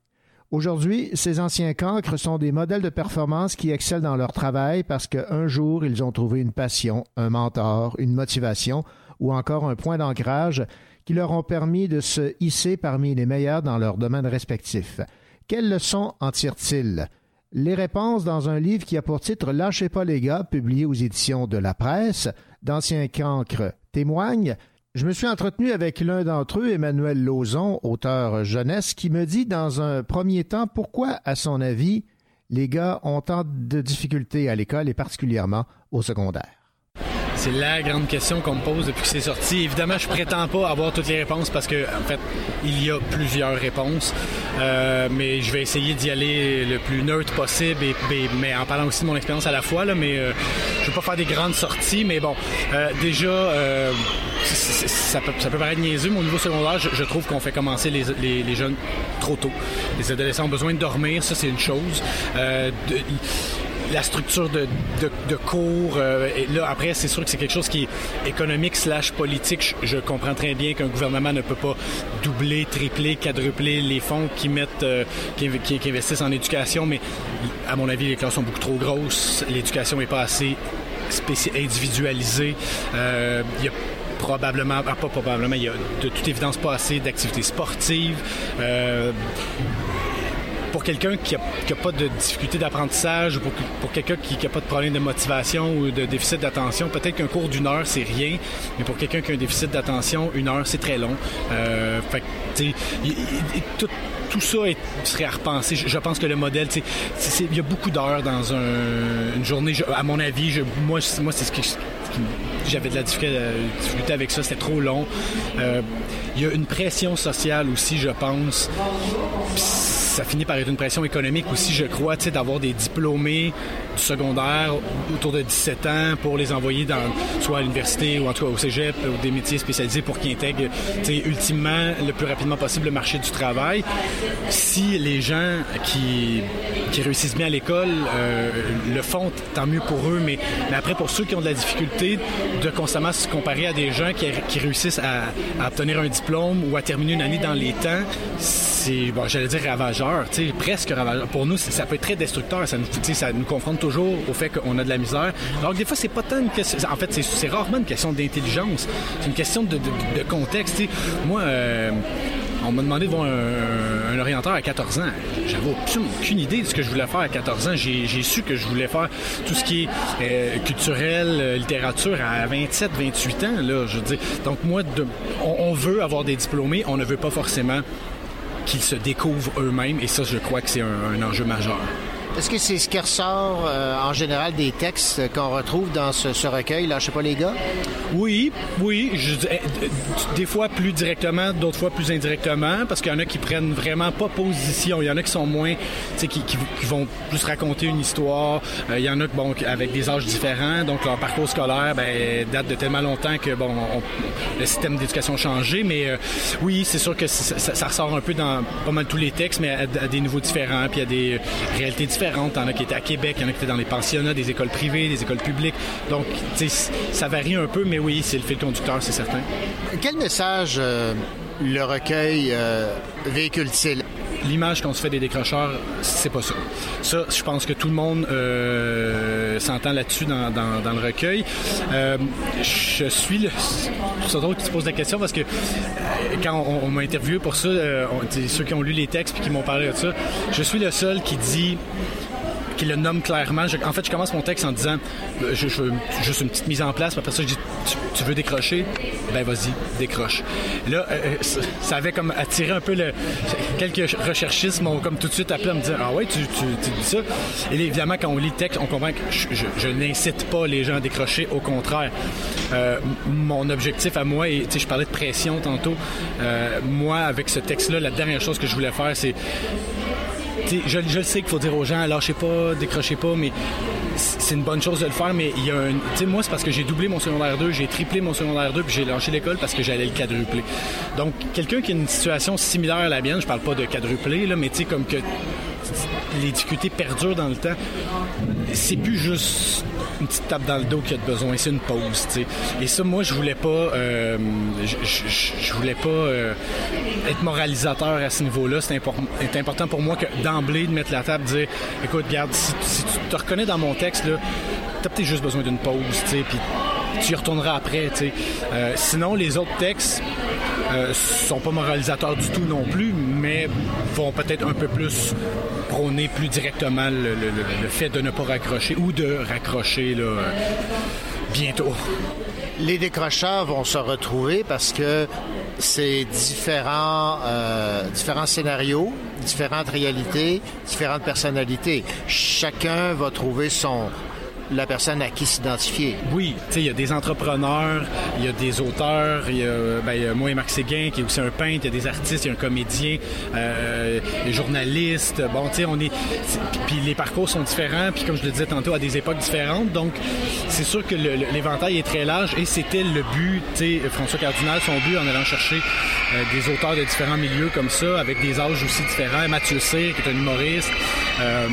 Aujourd'hui, ces anciens cancres sont des modèles de performance qui excellent dans leur travail parce qu'un jour, ils ont trouvé une passion, un mentor, une motivation ou encore un point d'ancrage qui leur ont permis de se hisser parmi les meilleurs dans leur domaine respectif. Quelles leçons en tirent-ils? Les réponses dans un livre qui a pour titre Lâchez pas les gars, publié aux éditions de la presse, d'anciens cancres témoignent je me suis entretenu avec l'un d'entre eux, Emmanuel Lauzon, auteur jeunesse, qui me dit dans un premier temps pourquoi, à son avis, les gars ont tant de difficultés à l'école et particulièrement au secondaire? C'est la grande question qu'on me pose depuis que c'est sorti. Évidemment, je prétends pas avoir toutes les réponses parce que, en fait, il y a plusieurs réponses. Euh, mais je vais essayer d'y aller le plus neutre possible, et, et- mais en parlant aussi de mon expérience à la fois. Là, mais euh, je veux pas faire des grandes sorties. Mais bon, euh, déjà, euh, ça, peut, ça peut paraître niaiseux, mais au niveau secondaire, je, trouve qu'on fait commencer les, jeunes trop tôt. Les adolescents ont besoin de dormir, ça c'est une chose. La structure de, de, cours. euh, là, après, c'est sûr que c'est quelque chose qui est économique slash politique. Je, comprends très bien qu'un gouvernement ne peut pas doubler, tripler, quadrupler les fonds qui mettent, euh, qui, inv- qui- qui investissent en éducation, mais à mon avis, les classes sont beaucoup trop grosses. L'éducation n'est pas assez individualisée. Euh, Il y a probablement, ah, pas probablement, il y a de toute évidence pas assez d'activités sportives. Euh, pour quelqu'un qui n'a pas de difficulté d'apprentissage ou pour, pour quelqu'un qui n'a pas de problème de motivation ou de déficit d'attention, peut-être qu'un cours d'une heure, c'est rien, mais pour quelqu'un qui a un déficit d'attention, une heure, c'est très long. Euh, fait tout, tout ça serait à repenser. Je, pense que le modèle, il y a beaucoup d'heures dans un- une journée. À mon avis, moi, moi c'est ce que je- j'avais de la difficulté, euh, difficulté avec ça, c'était trop long. Euh, Il y a une pression sociale aussi, je pense. Ça finit par être une pression économique aussi, je crois, d'avoir des diplômés secondaire autour de 17 ans pour les envoyer dans soit à l'université ou en tout cas au cégep ou des métiers spécialisés pour qu'ils intègrent, ultimement, le plus rapidement possible le marché du travail. Si les gens qui, qui réussissent bien à l'école euh, le font, tant mieux pour eux, mais, mais après, pour ceux qui ont de la difficulté de constamment se comparer à des gens qui, réussissent à, obtenir un diplôme ou à terminer une année dans les temps, c'est, bon, j'allais dire ravageur, presque ravageur. Pour nous, ça peut être très destructeur. Ça nous, ça nous confronte toujours au fait qu'on a de la misère. Alors des fois, c'est pas tant une question. En fait, c'est, rarement une question d'intelligence. C'est une question de, contexte. Moi, euh, on m'a demandé de voir un, un orienteur à 14 ans. J'avais aucune idée de ce que je voulais faire à 14 ans. J'ai, su que je voulais faire tout ce qui est euh, culturel, euh, littérature à 27, 28 ans. Là, je. Donc moi, on, veut avoir des diplômés, on ne veut pas forcément qu'ils se découvrent eux-mêmes. Et ça, je crois que c'est un enjeu majeur. Est-ce que c'est ce qui ressort euh, en général des textes qu'on retrouve dans ce, recueil, là, je sais pas les gars? Oui, oui. Euh, des fois plus directement, d'autres fois plus indirectement, parce qu'il y en a qui prennent vraiment pas position. Il y en a qui sont moins, tu sais, qui, qui, qui vont plus raconter une histoire. Euh, il y en a bon, avec des âges différents, donc leur parcours scolaire ben, date de tellement longtemps que bon, on- le système d'éducation a changé. Mais euh, oui, c'est sûr que ça, ressort un peu dans pas mal tous les textes, mais à, à des niveaux différents, puis à des réalités différentes. Il y en a qui étaient à Québec, il y en a qui étaient dans les pensionnats, des écoles privées, des écoles publiques. Donc, ça varie un peu, mais oui, c'est le fil conducteur, c'est certain. Quel message euh, le recueil euh, véhicule-t-il? L'image qu'on se fait des décrocheurs, c'est pas ça. Ça, je pense que tout le monde euh, s'entend là-dessus dans, le recueil. Euh, je suis le... Drôle que tu poses la question parce que euh, quand on, m'a interviewé pour ça, ceux qui ont lu les textes puis qui m'ont parlé de ça, je suis le seul qui dit le nomme clairement. En fait, je commence mon texte en disant, je, veux juste une petite mise en place, puis après ça, je dis, tu, veux décrocher? Ben vas-y, décroche. Là, euh, euh, ça, avait comme attiré un peu le... Quelques recherchistes m'ont comme tout de suite appelé à me dire, ah ouais, tu, dis ça? Et là, évidemment, quand on lit le texte, on comprend que je, n'incite pas les gens à décrocher, au contraire. Euh, mon objectif à moi, et je parlais de pression tantôt, moi, avec ce texte-là, la dernière chose que je voulais faire, c'est je, je sais qu'il faut dire aux gens, lâchez pas, décrochez pas, mais c'est une bonne chose de le faire. Mais il y a un. Tu sais, moi, c'est parce que j'ai doublé mon secondaire 2, j'ai triplé mon secondaire 2, puis j'ai lâché l'école parce que j'allais le quadrupler. Donc, quelqu'un qui a une situation similaire à la mienne, je parle pas de quadrupler, là, mais tu sais, comme que les difficultés perdurent dans le temps, c'est plus juste une petite tape dans le dos qu'il y a de besoin, c'est une pause. Et ça, moi, je voulais pas, euh, je, voulais pas euh, être moralisateur à ce niveau-là. C'est impor- c'est important pour moi que d'emblée de mettre la table, dire, écoute, regarde, si, tu te reconnais dans mon texte, t'as peut-être juste besoin d'une pause, tu puis tu y retourneras après. Euh, sinon, les autres textes euh, sont pas moralisateurs du tout non plus, mais vont peut-être un peu plus prôner plus directement le, fait de ne pas raccrocher ou de raccrocher là, euh, bientôt. Les décrocheurs vont se retrouver parce que c'est différents, euh, différents scénarios, différentes réalités, différentes personnalités. Chacun va trouver son la personne à qui s'identifier. Oui, il y a des entrepreneurs, il y a des auteurs, il y a, ben, il y a moi et Marc Séguin qui est aussi un peintre, il y a des artistes, il y a un comédien, euh, des journalistes. Bon, tu sais, on est. Puis les parcours sont différents, puis comme je le disais tantôt, à des époques différentes. Donc, c'est sûr que l'éventail est très large et c'était le but, tu sais, François Cardinal, son but en allant chercher euh, des auteurs de différents milieux comme ça, avec des âges aussi différents. Mathieu Cyr, qui est un humoriste. Euh,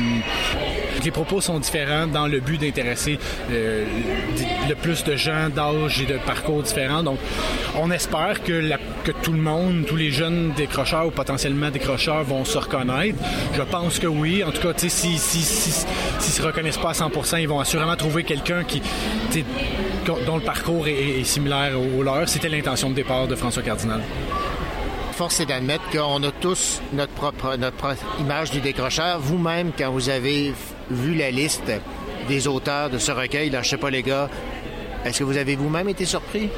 les propos sont différents dans le but d'intéresser euh, le plus de gens d'âge et de parcours différents. Donc, on espère que, que tout le monde, tous les jeunes décrocheurs ou potentiellement décrocheurs vont se reconnaître. Je pense que oui. En tout cas, sais, si, si, si, s'ils se reconnaissent pas à 100%, ils vont assurément trouver quelqu'un qui, dont le parcours est, est similaire au leur. C'était l'intention de départ de François Cardinal. Force est d'admettre qu'on a tous notre propre, image du décrocheur. Vous-même, quand vous avez vu la liste des auteurs de ce recueil, là, je sais pas les gars, est-ce que vous avez vous-même été surpris?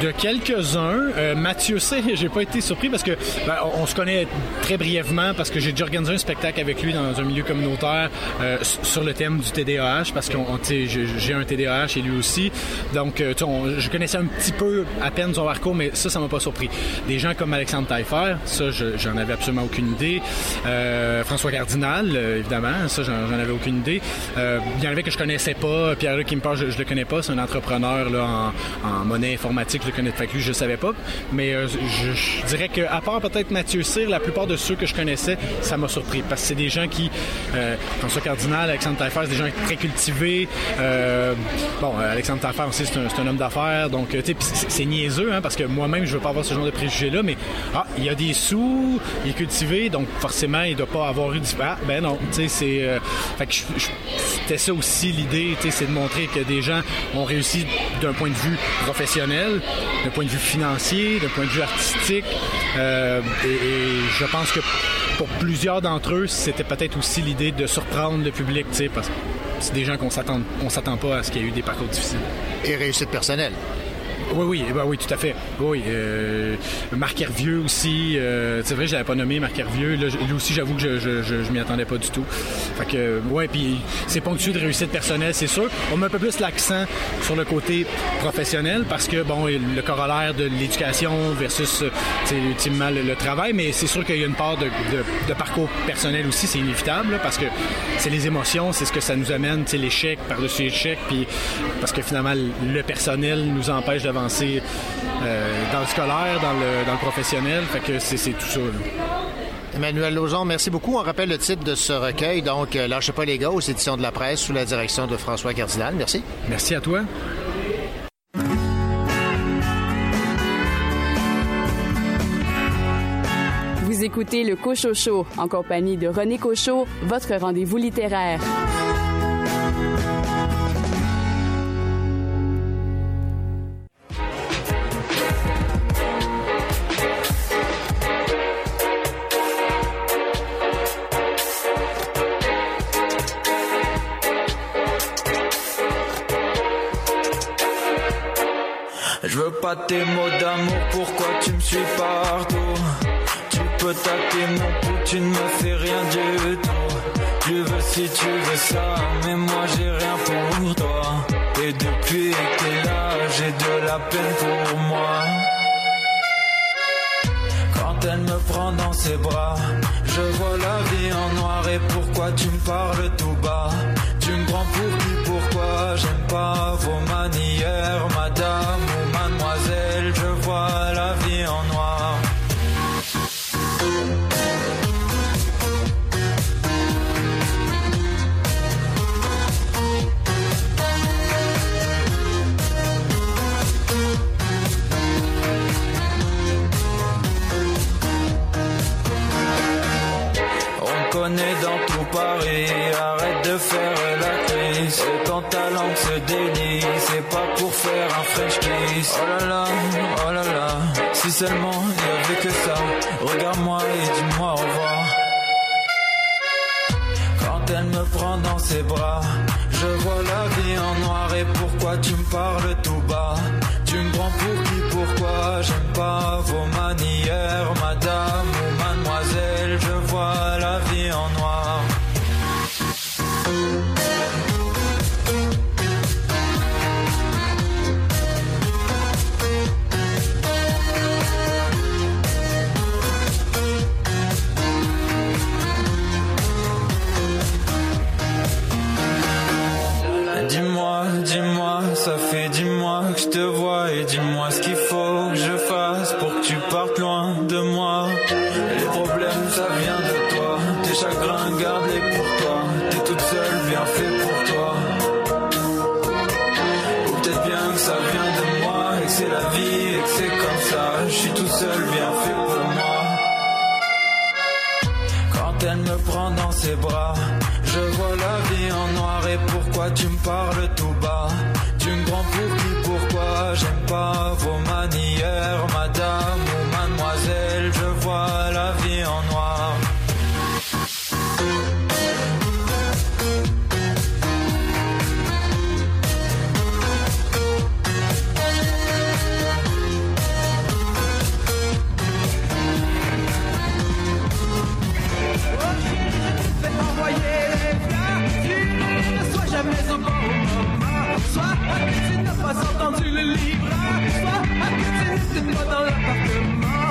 De quelques-uns, euh, Mathieu C, j'ai pas été surpris parce que ben, on, se connaît très brièvement parce que j'ai déjà organisé un spectacle avec lui dans un milieu communautaire euh, sur le thème du TDAH parce que j'ai un TDAH et lui aussi. Donc, euh, on- je connaissais un petit peu à peine son mais ça, ça m'a pas surpris. Des gens comme Alexandre Taillefer, ça, je- j'en avais absolument aucune idée. Euh, François Cardinal, euh, évidemment, ça, j'en avais aucune idée. Il y en avait que je connaissais pas. Pierre-Luc Kimper, je, je le connais pas. C'est un entrepreneur là, en monnaie informatique. Le connais. Fait que lui, je savais pas. Mais euh, je, dirais que, à part peut-être Mathieu Cyr, la plupart de ceux que je connaissais, ça m'a surpris. Parce que c'est des gens qui, euh, François Cardinal, Alexandre Taillefer, c'est des gens très cultivés. Euh, bon, Alexandre Taillefer aussi, c'est un, homme d'affaires. Donc, tu sais, c'est niaiseux, hein, parce que moi-même, je veux pas avoir ce genre de préjugés-là. Mais, ah, il y a des sous, il est cultivé, donc forcément, il doit pas avoir eu du. Ah, ben non, tu sais, c'est. fait c'était ça aussi l'idée, c'est de montrer que des gens ont réussi d'un point de vue professionnel, d'un point de vue financier, d'un point de vue artistique. Euh, et, je pense que pour plusieurs d'entre eux, c'était peut-être aussi l'idée de surprendre le public, parce que c'est des gens qu'on s'attend, on s'attend pas à ce qu'il y ait eu des parcours difficiles. Et réussite personnelle. Oui, oui, eh ben oui, tout à fait. Oui, euh, Marc Hervieux aussi. euh, c'est vrai, je l'avais pas nommé Marc Hervieux. Là, lui aussi, j'avoue que je, je, je, je m'y attendais pas du tout. Fait que, euh, ouais, puis c'est ponctué de réussite personnelle, c'est sûr. On met un peu plus l'accent sur le côté professionnel parce que, bon, le corollaire de l'éducation versus, euh, c'est ultimement le, travail, mais c'est sûr qu'il y a une part de, de, parcours personnel aussi, c'est inévitable, parce que c'est les émotions, c'est ce que ça nous amène, sais, l'échec par-dessus l'échec, puis parce que finalement, le personnel nous empêche euh, dans le scolaire, dans le, dans le professionnel, fait que c'est tout ça. là. Emmanuel Lauzon, merci beaucoup. On rappelle le titre de ce recueil, donc euh, Lâchez pas les gars, aux éditions de la presse, sous la direction de François Cardinal. Merci. Merci à toi. Vous écoutez le Cochocho en compagnie de René Cochot, votre rendez-vous littéraire. Pas tes mots d'amour, pourquoi tu me suis partout? Tu peux tâter mon pouls, tu ne me fais rien du tout. Tu veux si tu veux ça, mais moi j'ai rien pour toi. Et depuis que t'es là, j'ai de la peine pour moi. Quand elle me prend dans ses bras, je vois la vie en noir. Et pourquoi tu me parles tout bas? Tu me prends pour qui, pourquoi j'aime pas vos manières, madame seulement il y avait que ça. Regarde-moi et dis-moi au revoir. Quand elle me prend dans ses bras, je vois la vie en noir et pourquoi tu me parles tout bas? Tu me prends pour qui, pourquoi? J'aime pas vos manières, madame ou mademoiselle, je vois la vie en noir. que je te vois et dis-moi ce qu'il faut que je fasse pour que tu partes loin de moi. Les problèmes, ça vient de toi. Tes chagrins, garde-les pour toi. T'es toute seule, bien fait pour toi. Ou peut-être bien que ça vient de moi et que c'est la vie et que c'est comme ça. Je suis tout seul, bien fait pour moi. Quand elle me prend dans ses bras, je vois la vie en noir et pourquoi tu me parles tout bas? Tu me prends pour J'aime pas vos manières, madame ou mademoiselle, je vois la vie en noir. Entendu le livre, soit à tu n'étais pas dans l'appartement.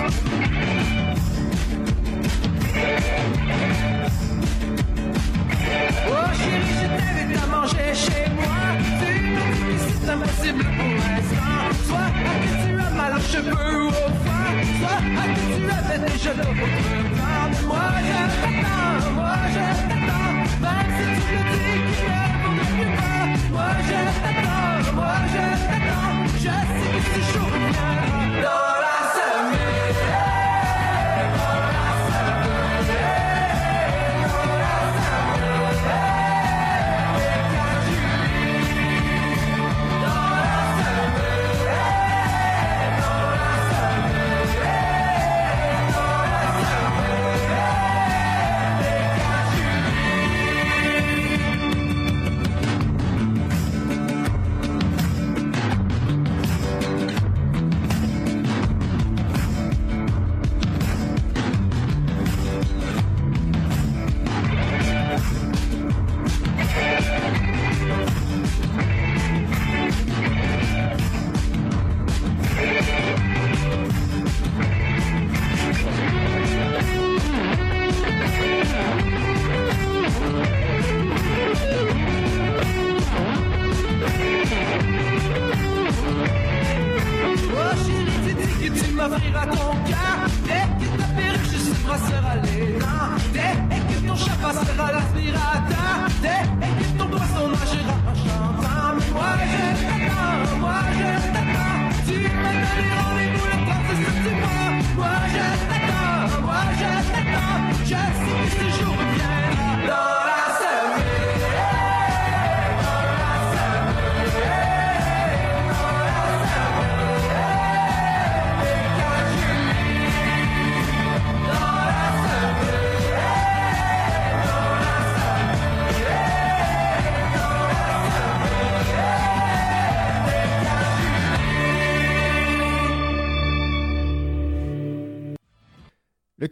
Oh chérie, je t'invite à manger chez moi. Tu me dis c'est impossible pour l'instant. Soit à que tu as mal aux cheveux ou au foie, soit à que tu avais déjà d'autres plans. Mais moi je t'attends, moi je t'attends. Même si tu me dis qu'il ne vaudrait plus pas. Moi je t'attends, moi je t'attends. Je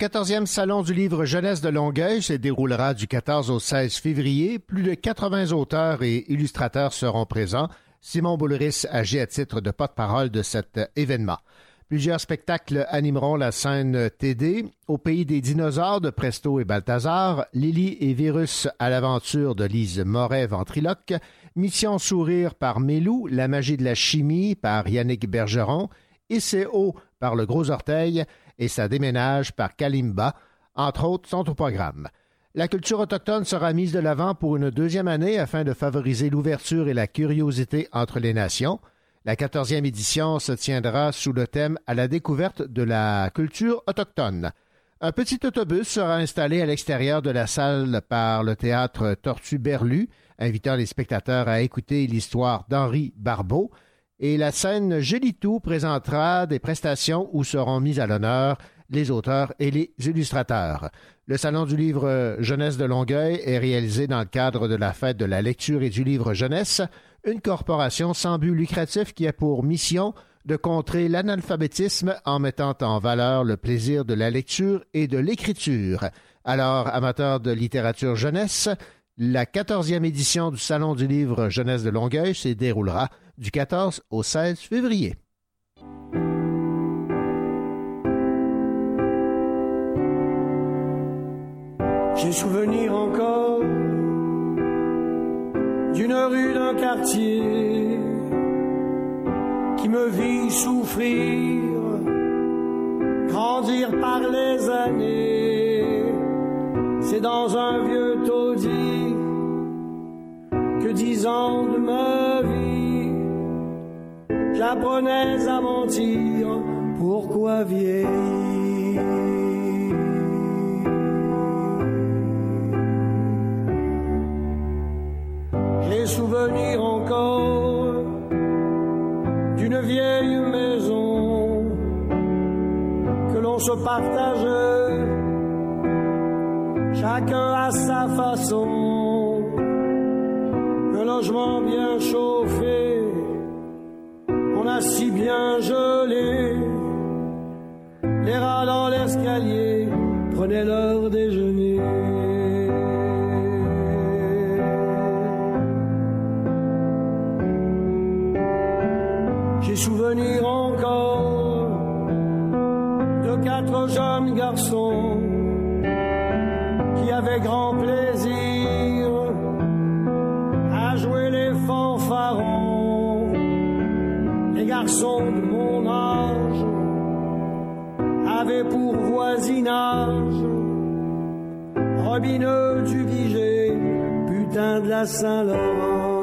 14e Salon du livre jeunesse de Longueuil se déroulera du 14 au 16 février. Plus de 80 auteurs et illustrateurs seront présents. Simon Boulris agit à titre de porte-parole de cet événement. Plusieurs spectacles animeront la scène TD. Au pays des dinosaures de Presto et Balthazar, Lily et Virus à l'aventure de Lise Moret ventriloque, Mission Sourire par Mélou, La magie de la chimie par Yannick Bergeron, ICO par Le Gros Orteil et Ça déménage par Kalimba, entre autres, sont au programme. La culture autochtone sera mise de l'avant pour une deuxième année afin de favoriser l'ouverture et la curiosité entre les nations. La quatorzième édition se tiendra sous le thème à la découverte de la culture autochtone. Un petit autobus sera installé à l'extérieur de la salle par le théâtre Tortue Berlu, invitant les spectateurs à écouter l'histoire d'Henri Barbeau. Et la scène Gélitou présentera des prestations où seront mis à l'honneur les auteurs et les illustrateurs. Le Salon du livre Jeunesse de Longueuil est réalisé dans le cadre de la fête de la lecture et du livre jeunesse, une corporation sans but lucratif qui a pour mission de contrer l'analphabétisme en mettant en valeur le plaisir de la lecture et de l'écriture. Alors, amateurs de littérature jeunesse, la 14e édition du Salon du livre jeunesse de Longueuil se déroulera du 14 au 16 février. J'ai souvenir encore d'une rue d'un quartier qui me vit souffrir, grandir par les années. C'est dans un vieux taudis que dix ans de ma vie, j'apprenais à mentir, pourquoi vieillir? J'ai souvenir encore d'une vieille maison que l'on se partageait, chacun à sa façon, un logement bien chauffé, si bien gelé, les rats dans l'escalier prenaient leur déjeuner. Robineux du Vigé, putain de la Saint-Laurent.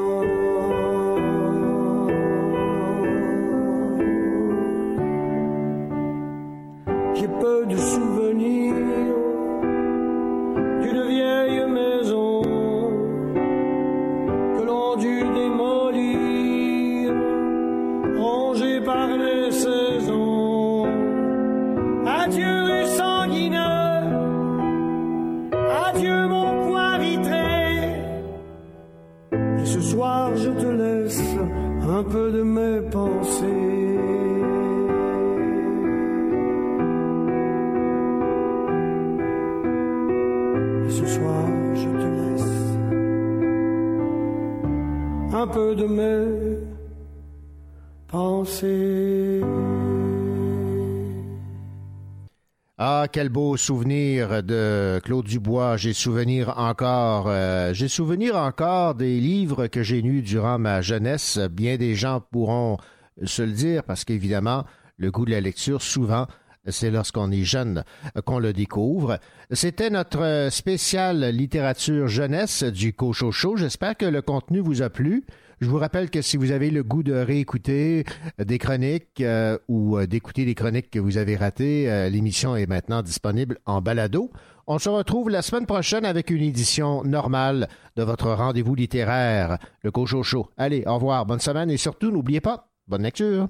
Ah, quel beau souvenir de Claude Dubois. J'ai souvenir encore, euh, j'ai souvenir encore des livres que j'ai lus durant ma jeunesse. Bien des gens pourront se le dire parce qu'évidemment, le goût de la lecture, souvent, c'est lorsqu'on est jeune qu'on le découvre. C'était notre spécial littérature jeunesse du Cochocho. J'espère que le contenu vous a plu. Je vous rappelle que si vous avez le goût de réécouter des chroniques euh, ou euh, d'écouter des chroniques que vous avez ratées, euh, l'émission est maintenant disponible en balado. On se retrouve la semaine prochaine avec une édition normale de votre rendez-vous littéraire, le Cochocho. Allez, au revoir, bonne semaine et surtout, n'oubliez pas, bonne lecture.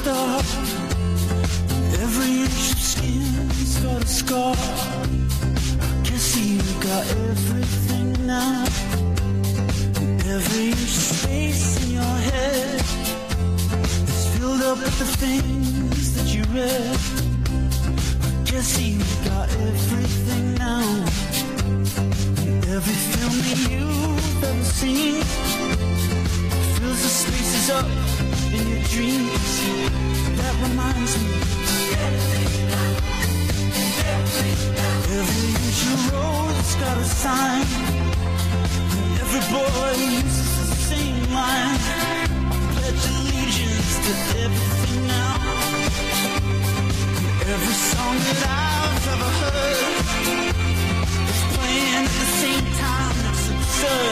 Star. Every inch of skin's got a scar. I guess you got everything now. Every inch of space in your head is filled up with the things that you read. I guess you got everything now. Every film that you've ever seen fills the spaces up dreams. That reminds me. Every inch road's got a sign. And every boy uses the same line. Pledge allegiance to everything now. Every song that I've ever heard is playing at the same time. It's absurd.